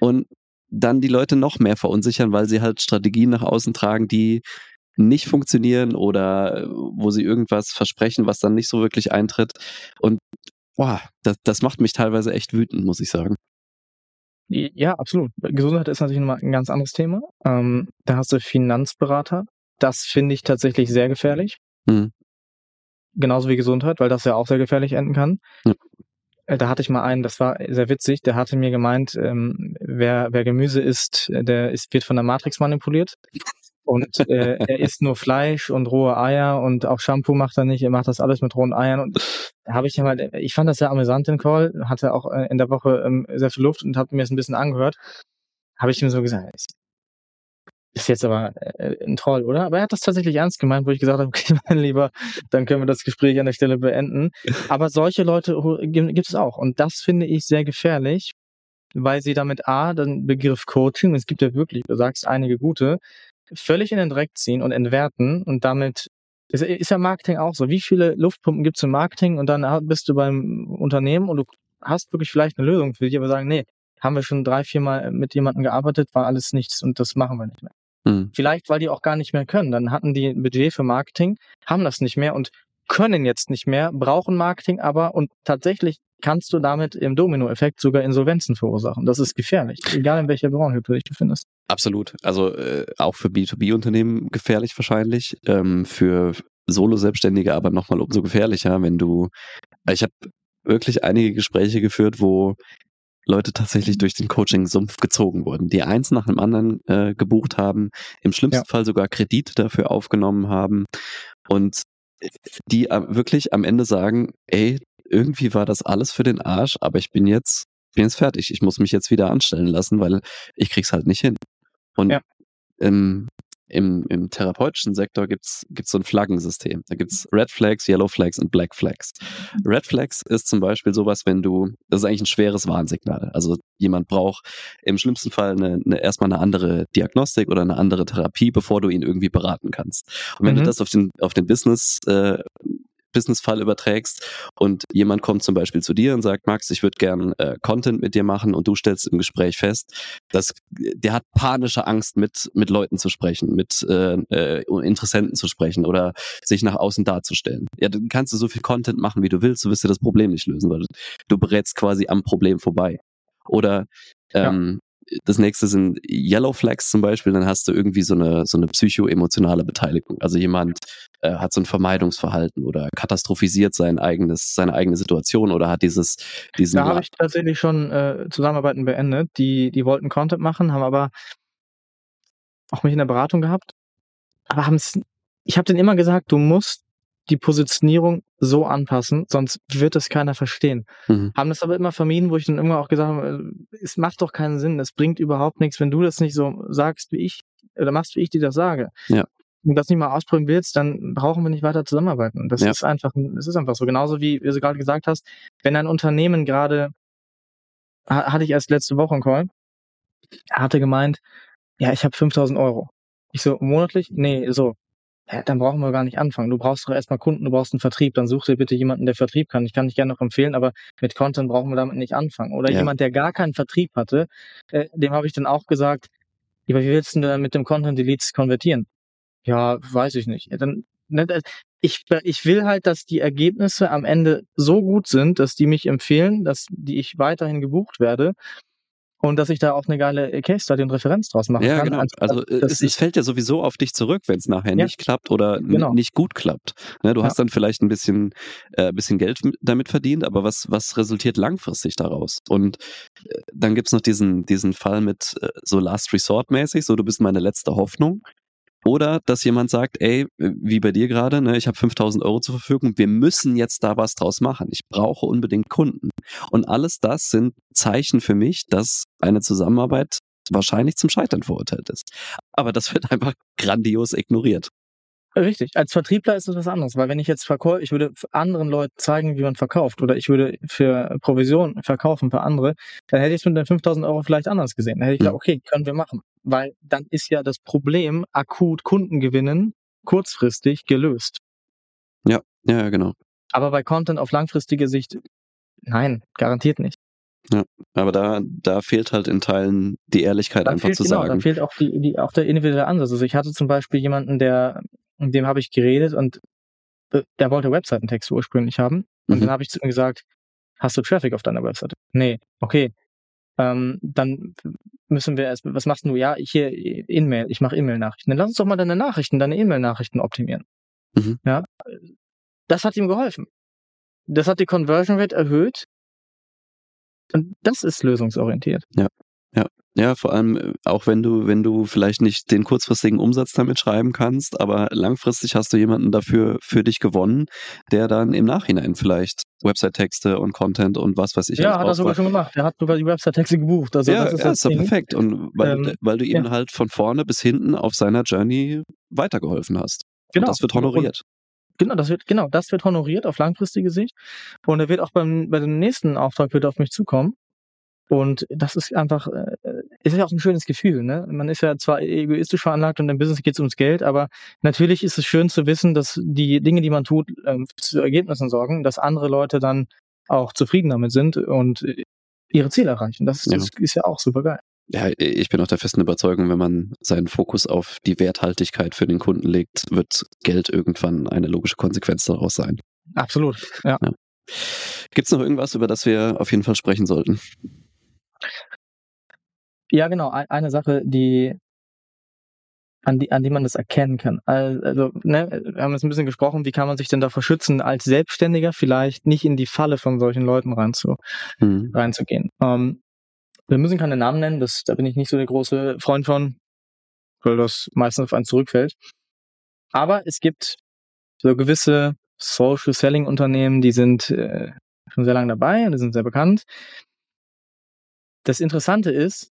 und dann die Leute noch mehr verunsichern, weil sie halt Strategien nach außen tragen, die nicht funktionieren oder äh, wo sie irgendwas versprechen, was dann nicht so wirklich eintritt. Und boah, das, das macht mich teilweise echt wütend, muss ich sagen. Ja, absolut. Gesundheit ist natürlich nochmal ein ganz anderes Thema. Ähm, da hast du Finanzberater. Das finde ich tatsächlich sehr gefährlich. Hm. Genauso wie Gesundheit, weil das ja auch sehr gefährlich enden kann. Ja. Äh, Da hatte ich mal einen, das war sehr witzig, der hatte mir gemeint, ähm, wer, wer Gemüse isst, der ist, wird von der Matrix manipuliert. Und äh, er isst nur Fleisch und rohe Eier und auch Shampoo macht er nicht, er macht das alles mit rohen Eiern. Und habe ich mal, ich fand das sehr amüsant, den Call, hatte auch äh, in der Woche ähm, sehr viel Luft und habe mir es ein bisschen angehört. Habe ich ihm so gesagt, ist- ist jetzt aber äh, ein Troll, oder? Aber er hat das tatsächlich ernst gemeint, wo ich gesagt habe, okay, mein Lieber, dann können wir das Gespräch an der Stelle beenden. Aber solche Leute gibt es auch. Und das finde ich sehr gefährlich, weil sie damit A, den Begriff Coaching, es gibt ja wirklich, du sagst einige gute, völlig in den Dreck ziehen und entwerten und damit ist, ist ja Marketing auch so. Wie viele Luftpumpen gibt es im Marketing und dann bist du beim Unternehmen und du hast wirklich vielleicht eine Lösung für dich, aber sagen, nee, haben wir schon drei, vier Mal mit jemandem gearbeitet, war alles nichts und das machen wir nicht mehr. Hm. Vielleicht, weil die auch gar nicht mehr können. Dann hatten die ein Budget für Marketing, haben das nicht mehr und können jetzt nicht mehr, brauchen Marketing aber und tatsächlich kannst du damit im Dominoeffekt sogar Insolvenzen verursachen. Das ist gefährlich, egal in welcher Branche du dich befindest. Absolut. Also äh, auch für B2B-Unternehmen gefährlich wahrscheinlich, ähm, für Solo-Selbstständige aber nochmal umso gefährlicher, wenn du, ich habe wirklich einige Gespräche geführt, wo Leute tatsächlich durch den Coaching-Sumpf gezogen wurden, die eins nach dem anderen äh, gebucht haben, im schlimmsten ja. Fall sogar Kredite dafür aufgenommen haben und die äh, wirklich am Ende sagen, ey, irgendwie war das alles für den Arsch, aber ich bin jetzt, bin jetzt fertig. Ich muss mich jetzt wieder anstellen lassen, weil ich krieg's halt nicht hin. Und ja. ähm, im, im therapeutischen Sektor gibt's gibt's so ein Flaggensystem. Da gibt's Red Flags, Yellow Flags und Black Flags. Red Flags ist zum Beispiel sowas, wenn du, das ist eigentlich ein schweres Warnsignal. Also jemand braucht im schlimmsten Fall eine, eine, erstmal eine andere Diagnostik oder eine andere Therapie, bevor du ihn irgendwie beraten kannst. Und wenn mhm. du das auf den, auf den Business äh, Business-Fall überträgst und jemand kommt zum Beispiel zu dir und sagt, Max, ich würde gern äh, Content mit dir machen und du stellst im Gespräch fest, dass der hat panische Angst, mit, mit Leuten zu sprechen, mit äh, äh, Interessenten zu sprechen oder sich nach außen darzustellen. Ja, dann kannst du so viel Content machen, wie du willst, du wirst dir das Problem nicht lösen, weil du berätst quasi am Problem vorbei. Oder ähm, das nächste sind Yellow Flags zum Beispiel, dann hast du irgendwie so eine, so eine psychoemotionale Beteiligung. Also jemand äh, hat so ein Vermeidungsverhalten oder katastrophisiert sein eigenes, seine eigene Situation oder hat dieses, diesen. Da habe ich tatsächlich schon äh, Zusammenarbeiten beendet. Die, die wollten Content machen, haben aber auch mich in der Beratung gehabt, aber haben es, ich habe denen immer gesagt, du musst die Positionierung so anpassen, sonst wird es keiner verstehen. Mhm. Haben das aber immer vermieden, wo ich dann immer auch gesagt habe, äh, es macht doch keinen Sinn, es bringt überhaupt nichts, wenn du das nicht so sagst, wie ich, oder machst, wie ich dir das sage. Ja. Und das nicht mal ausprobieren willst, dann brauchen wir nicht weiter zusammenarbeiten. Das ja. ist einfach, das ist einfach so. Genauso wie, wie du gerade gesagt hast, wenn ein Unternehmen gerade, hatte ich erst letzte Woche einen Call, hatte gemeint, ja, ich habe 5000 Euro. Ich so, monatlich? Nee, so, ja, dann brauchen wir gar nicht anfangen. Du brauchst doch erstmal Kunden, du brauchst einen Vertrieb. Dann such dir bitte jemanden, der Vertrieb kann. Ich kann dich gerne noch empfehlen, aber mit Content brauchen wir damit nicht anfangen. Oder ja. jemand, der gar keinen Vertrieb hatte, äh, dem habe ich dann auch gesagt, wie willst du denn mit dem Content die Leads konvertieren? Ja, weiß ich nicht. Dann, ne, ich, ich will halt, dass die Ergebnisse am Ende so gut sind, dass die mich empfehlen, dass die ich weiterhin gebucht werde und dass ich da auch eine geile Case Study und Referenz draus machen ja, kann. Genau. Also es, es, fällt ja sowieso auf dich zurück, wenn es nachher ja. nicht klappt oder genau. nicht gut klappt. Ne, du ja. hast dann vielleicht ein bisschen, äh, bisschen Geld damit verdient, aber was, was resultiert langfristig daraus? Und äh, dann gibt's noch diesen, diesen Fall mit äh, so Last Resort mäßig, so du bist meine letzte Hoffnung. Oder dass jemand sagt, ey, wie bei dir gerade, ne, ich habe 5000 Euro zur Verfügung, wir müssen jetzt da was draus machen. Ich brauche unbedingt Kunden. Und alles das sind Zeichen für mich, dass eine Zusammenarbeit wahrscheinlich zum Scheitern verurteilt ist. Aber das wird einfach grandios ignoriert. Richtig. Als Vertriebler ist es was anderes, weil wenn ich jetzt verkaufe, ich würde anderen Leuten zeigen, wie man verkauft oder ich würde für Provision verkaufen für andere, dann hätte ich es mit den 5000 Euro vielleicht anders gesehen. Dann hätte ich gesagt, okay, können wir machen. Weil dann ist ja das Problem akut Kunden gewinnen kurzfristig gelöst. Ja, ja, genau. Aber bei Content auf langfristige Sicht, nein, garantiert nicht. Ja, aber da, da fehlt halt in Teilen die Ehrlichkeit da einfach fehlt, zu genau, sagen. Da fehlt auch, die, die, auch der individuelle Ansatz. Also ich hatte zum Beispiel jemanden, der mit dem habe ich geredet und äh, der wollte Webseitentext ursprünglich haben. Und mhm. dann habe ich zu ihm gesagt, hast du Traffic auf deiner Webseite? Nee, okay. Ähm, dann müssen wir erst, was machst du? Ja, hier E-Mail, ich mache E-Mail-Nachrichten. Dann lass uns doch mal deine Nachrichten, deine E-Mail-Nachrichten optimieren. Mhm. Ja, das hat ihm geholfen. Das hat die Conversion Rate erhöht. Und das ist lösungsorientiert. Ja. Ja, ja, vor allem äh, auch wenn du, wenn du vielleicht nicht den kurzfristigen Umsatz damit schreiben kannst, aber langfristig hast du jemanden dafür für dich gewonnen, der dann im Nachhinein vielleicht Website-Texte und Content und was weiß ich. Ja, hat er sogar schon gemacht. Er hat sogar die Website-Texte gebucht. Also ja, das ist, ja, ist doch perfekt. Und weil, ähm, weil du ihm ja. halt von vorne bis hinten auf seiner Journey weitergeholfen hast. Genau. Und das wird honoriert. Und Genau, das wird, genau, das wird honoriert auf langfristige Sicht. Und er wird auch beim, bei dem nächsten Auftrag wird auf mich zukommen. Und das ist einfach, äh, ist ja auch ein schönes Gefühl. Ne? Man ist ja zwar egoistisch veranlagt und im Business geht es ums Geld, aber natürlich ist es schön zu wissen, dass die Dinge, die man tut, ähm, zu Ergebnissen sorgen, dass andere Leute dann auch zufrieden damit sind und äh, ihre Ziele erreichen. Das, ja. das ist ja auch super geil. Ja, ich bin auch der festen Überzeugung, wenn man seinen Fokus auf die Werthaltigkeit für den Kunden legt, wird Geld irgendwann eine logische Konsequenz daraus sein. Absolut, ja. ja. Gibt es noch irgendwas, über das wir auf jeden Fall sprechen sollten? Ja, genau. Eine Sache, die an die, an die man das erkennen kann. Also, ne, wir haben jetzt ein bisschen gesprochen, wie kann man sich denn davor schützen, als Selbstständiger vielleicht nicht in die Falle von solchen Leuten reinzu, mhm. reinzugehen. Ähm, wir müssen keine Namen nennen, das, da bin ich nicht so der große Freund von, weil das meistens auf einen zurückfällt. Aber es gibt so gewisse Social Selling Unternehmen, die sind äh, schon sehr lange dabei und die sind sehr bekannt. Das Interessante ist,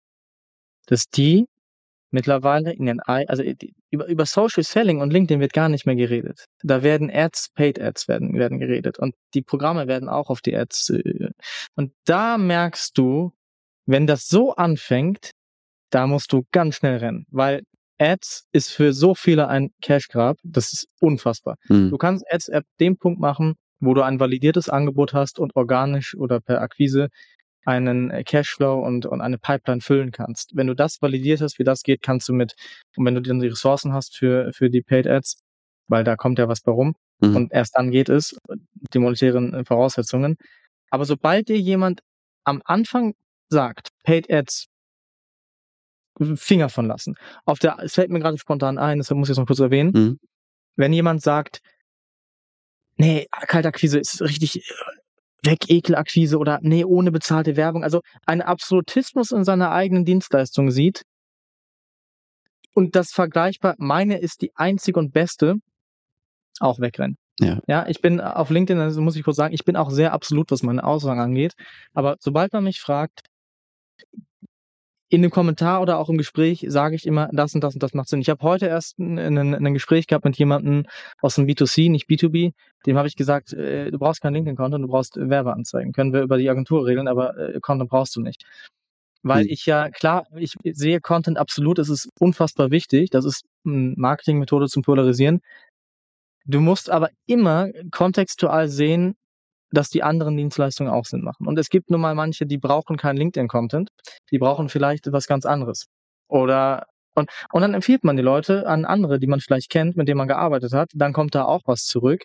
dass die mittlerweile in den, also die, über, über Social Selling und LinkedIn wird gar nicht mehr geredet. Da werden Ads, Paid Ads werden, werden geredet und die Programme werden auch auf die Ads. Äh, und da merkst du, wenn das so anfängt, da musst du ganz schnell rennen, weil Ads ist für so viele ein Cash Grab, das ist unfassbar. Mhm. Du kannst Ads ab dem Punkt machen, wo du ein validiertes Angebot hast und organisch oder per Akquise einen äh, Cashflow und, und eine Pipeline füllen kannst. Wenn du das validiert hast, wie das geht, kannst du mit, und wenn du dann die Ressourcen hast für, für die Paid Ads, weil da kommt ja was bei rum, mhm. und erst dann geht es, die monetären äh, Voraussetzungen. Aber sobald dir jemand am Anfang sagt, Paid Ads, Finger von lassen. Auf der, es fällt mir gerade spontan ein, deshalb muss ich es noch kurz erwähnen. Mhm. Wenn jemand sagt, nee, Kaltakquise ist richtig äh, weg Ekelakquise oder nee, ohne bezahlte Werbung, also einen Absolutismus in seiner eigenen Dienstleistung sieht und das vergleichbar, meine ist die einzige und beste, auch wegrennen. Ja. ja, ich bin auf LinkedIn, also muss ich kurz sagen, ich bin auch sehr absolut, was meine Aussagen angeht. Aber sobald man mich fragt, in dem Kommentar oder auch im Gespräch sage ich immer, das und das und das macht Sinn. Ich habe heute erst ein, ein, ein, Gespräch gehabt mit jemandem aus dem B2C, nicht B2B. Dem habe ich gesagt, äh, du brauchst kein LinkedIn-Content, du brauchst Werbeanzeigen. Können wir über die Agentur regeln, aber äh, Content brauchst du nicht. Weil hm. ich ja, klar, ich sehe Content absolut, es ist unfassbar wichtig. Das ist eine Marketingmethode zum Polarisieren. Du musst aber immer kontextual sehen, dass die anderen Dienstleistungen auch Sinn machen. Und es gibt nun mal manche, die brauchen kein LinkedIn-Content, die brauchen vielleicht etwas ganz anderes. Oder und, und dann empfiehlt man die Leute an andere, die man vielleicht kennt, mit denen man gearbeitet hat, dann kommt da auch was zurück.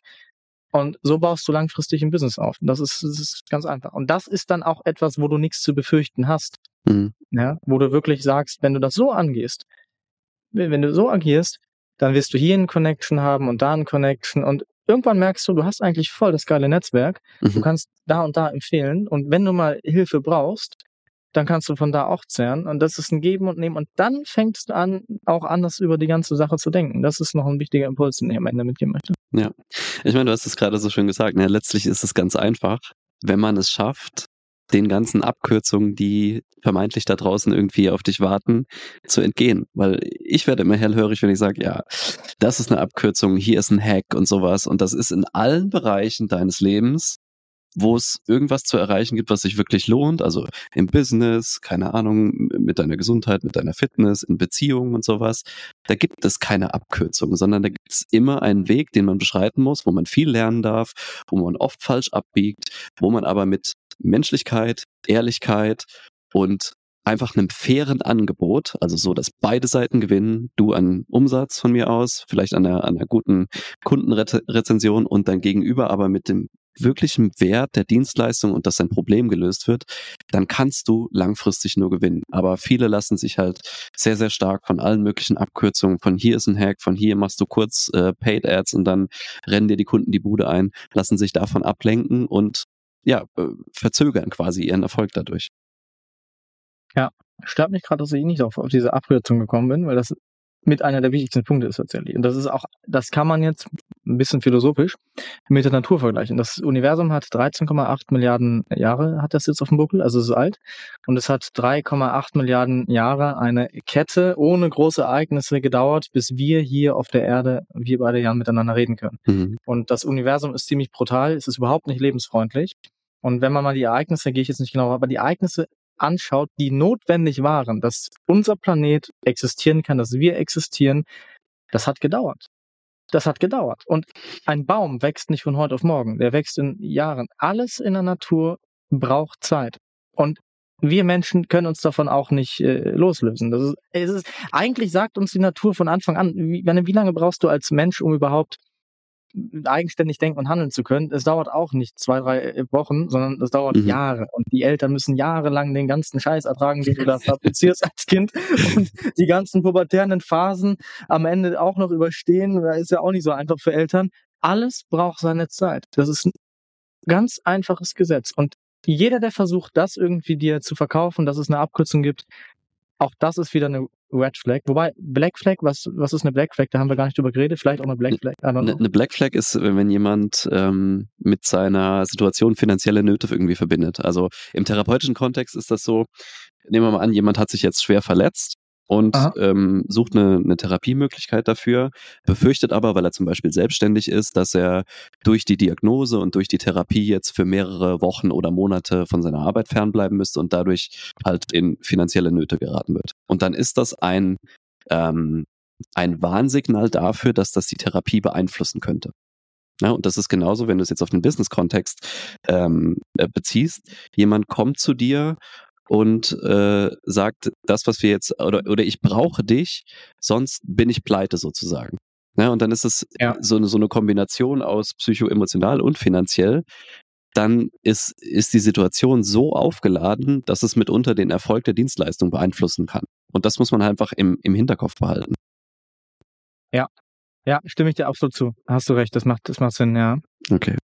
Und so baust du langfristig ein Business auf. Das ist, das ist ganz einfach. Und das ist dann auch etwas, wo du nichts zu befürchten hast. Mhm. Ja, wo du wirklich sagst, wenn du das so angehst, wenn du so agierst, dann wirst du hier eine Connection haben und da eine Connection und irgendwann merkst du, du hast eigentlich voll das geile Netzwerk. Mhm. Du kannst da und da empfehlen. Und wenn du mal Hilfe brauchst, dann kannst du von da auch zehren. Und das ist ein Geben und Nehmen. Und dann fängst du an, auch anders über die ganze Sache zu denken. Das ist noch ein wichtiger Impuls, den ich am Ende mitgeben möchte. Ja, ich meine, du hast es gerade so schön gesagt. Ne? Letztlich ist es ganz einfach. Wenn man es schafft, den ganzen Abkürzungen, die vermeintlich da draußen irgendwie auf dich warten, zu entgehen. Weil ich werde immer hellhörig, wenn ich sage, ja, das ist eine Abkürzung, hier ist ein Hack und sowas. Und das ist in allen Bereichen deines Lebens wo es irgendwas zu erreichen gibt, was sich wirklich lohnt, also im Business, keine Ahnung, mit deiner Gesundheit, mit deiner Fitness, in Beziehungen und sowas, da gibt es keine Abkürzung, sondern da gibt es immer einen Weg, den man beschreiten muss, wo man viel lernen darf, wo man oft falsch abbiegt, wo man aber mit Menschlichkeit, Ehrlichkeit und einfach einem fairen Angebot, also so, dass beide Seiten gewinnen, du an Umsatz von mir aus, vielleicht an einer, an einer guten Kundenrezension und dein Gegenüber aber mit dem wirklichen Wert der Dienstleistung und dass ein Problem gelöst wird, dann kannst du langfristig nur gewinnen. Aber viele lassen sich halt sehr, sehr stark von allen möglichen Abkürzungen, von hier ist ein Hack, von hier machst du kurz äh, Paid Ads und dann rennen dir die Kunden die Bude ein, lassen sich davon ablenken und ja, äh, verzögern quasi ihren Erfolg dadurch. Ja, stört mich gerade, dass ich nicht auf, auf diese Abkürzung gekommen bin, weil das mit einer der wichtigsten Punkte ist tatsächlich. Und das ist auch, das kann man jetzt ein bisschen philosophisch mit der Natur vergleichen. Das Universum hat 13,8 Milliarden Jahre, hat das jetzt auf dem Buckel, also es ist alt. Und es hat 3,8 Milliarden Jahre eine Kette ohne große Ereignisse gedauert, bis wir hier auf der Erde, wir beide ja miteinander reden können. Mhm. Und das Universum ist ziemlich brutal, es ist überhaupt nicht lebensfreundlich. Und wenn man mal die Ereignisse, gehe ich jetzt nicht genau, aber die Ereignisse anschaut, die notwendig waren, dass unser Planet existieren kann, dass wir existieren, das hat gedauert. Das hat gedauert. Und ein Baum wächst nicht von heute auf morgen. Der wächst in Jahren. Alles in der Natur braucht Zeit. Und wir Menschen können uns davon auch nicht äh, loslösen. Das ist, es ist, eigentlich sagt uns die Natur von Anfang an, wie, wie lange brauchst du als Mensch, um überhaupt eigenständig denken und handeln zu können. Es dauert auch nicht zwei, drei äh, Wochen, sondern es dauert mhm. Jahre. Und die Eltern müssen jahrelang den ganzen Scheiß ertragen, den du da fabrizierst als Kind und die ganzen pubertären Phasen am Ende auch noch überstehen. Da ist ja auch nicht so einfach für Eltern. Alles braucht seine Zeit. Das ist ein ganz einfaches Gesetz. Und jeder, der versucht, das irgendwie dir zu verkaufen, dass es eine Abkürzung gibt, auch das ist wieder eine Red Flag. Wobei, Black Flag, was, was ist eine Black Flag? Da haben wir gar nicht drüber geredet. Vielleicht auch eine Black Flag. Eine, eine Black Flag ist, wenn jemand ähm, mit seiner Situation finanzielle Nöte irgendwie verbindet. Also im therapeutischen Kontext ist das so, nehmen wir mal an, jemand hat sich jetzt schwer verletzt und ähm, sucht eine, eine Therapiemöglichkeit dafür, befürchtet aber, weil er zum Beispiel selbstständig ist, dass er durch die Diagnose und durch die Therapie jetzt für mehrere Wochen oder Monate von seiner Arbeit fernbleiben müsste und dadurch halt in finanzielle Nöte geraten wird. Und dann ist das ein, ähm, ein Warnsignal dafür, dass das die Therapie beeinflussen könnte. Ja, und das ist genauso, wenn du es jetzt auf den Business-Kontext ähm, äh, beziehst. Jemand kommt zu dir und äh, sagt, das, was wir jetzt, oder, oder ich brauche dich, sonst bin ich pleite sozusagen. Ja, und dann ist es ja. so, eine, so eine Kombination aus psychoemotional und finanziell. Dann ist, ist die Situation so aufgeladen, dass es mitunter den Erfolg der Dienstleistung beeinflussen kann. Und das muss man einfach im, im Hinterkopf behalten. Ja, ja, stimme ich dir absolut zu. Hast du recht, das macht, das macht Sinn, ja. Okay.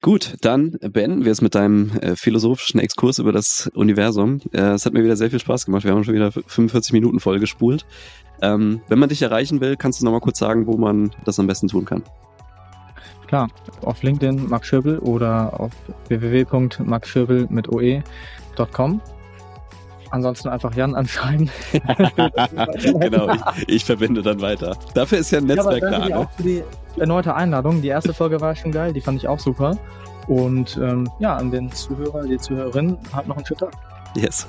Gut, dann beenden wir es mit deinem äh, philosophischen Exkurs über das Universum. Äh, es hat mir wieder sehr viel Spaß gemacht. Wir haben schon wieder 45 Minuten voll gespult. Ähm, wenn man dich erreichen will, kannst du noch mal kurz sagen, wo man das am besten tun kann. Klar, auf LinkedIn Max Schöbel oder auf www.maxschöbel mit oe.com. Ansonsten einfach Jan anschreiben. genau, ich, ich, verbinde dann weiter. Dafür ist ja ein Netzwerk ja, da. Ne? Auch für die erneute Einladung. Die erste Folge war schon geil, die fand ich auch super. Und ähm, ja, an den Zuhörer, die Zuhörerin, habt noch einen schönen Tag. Yes.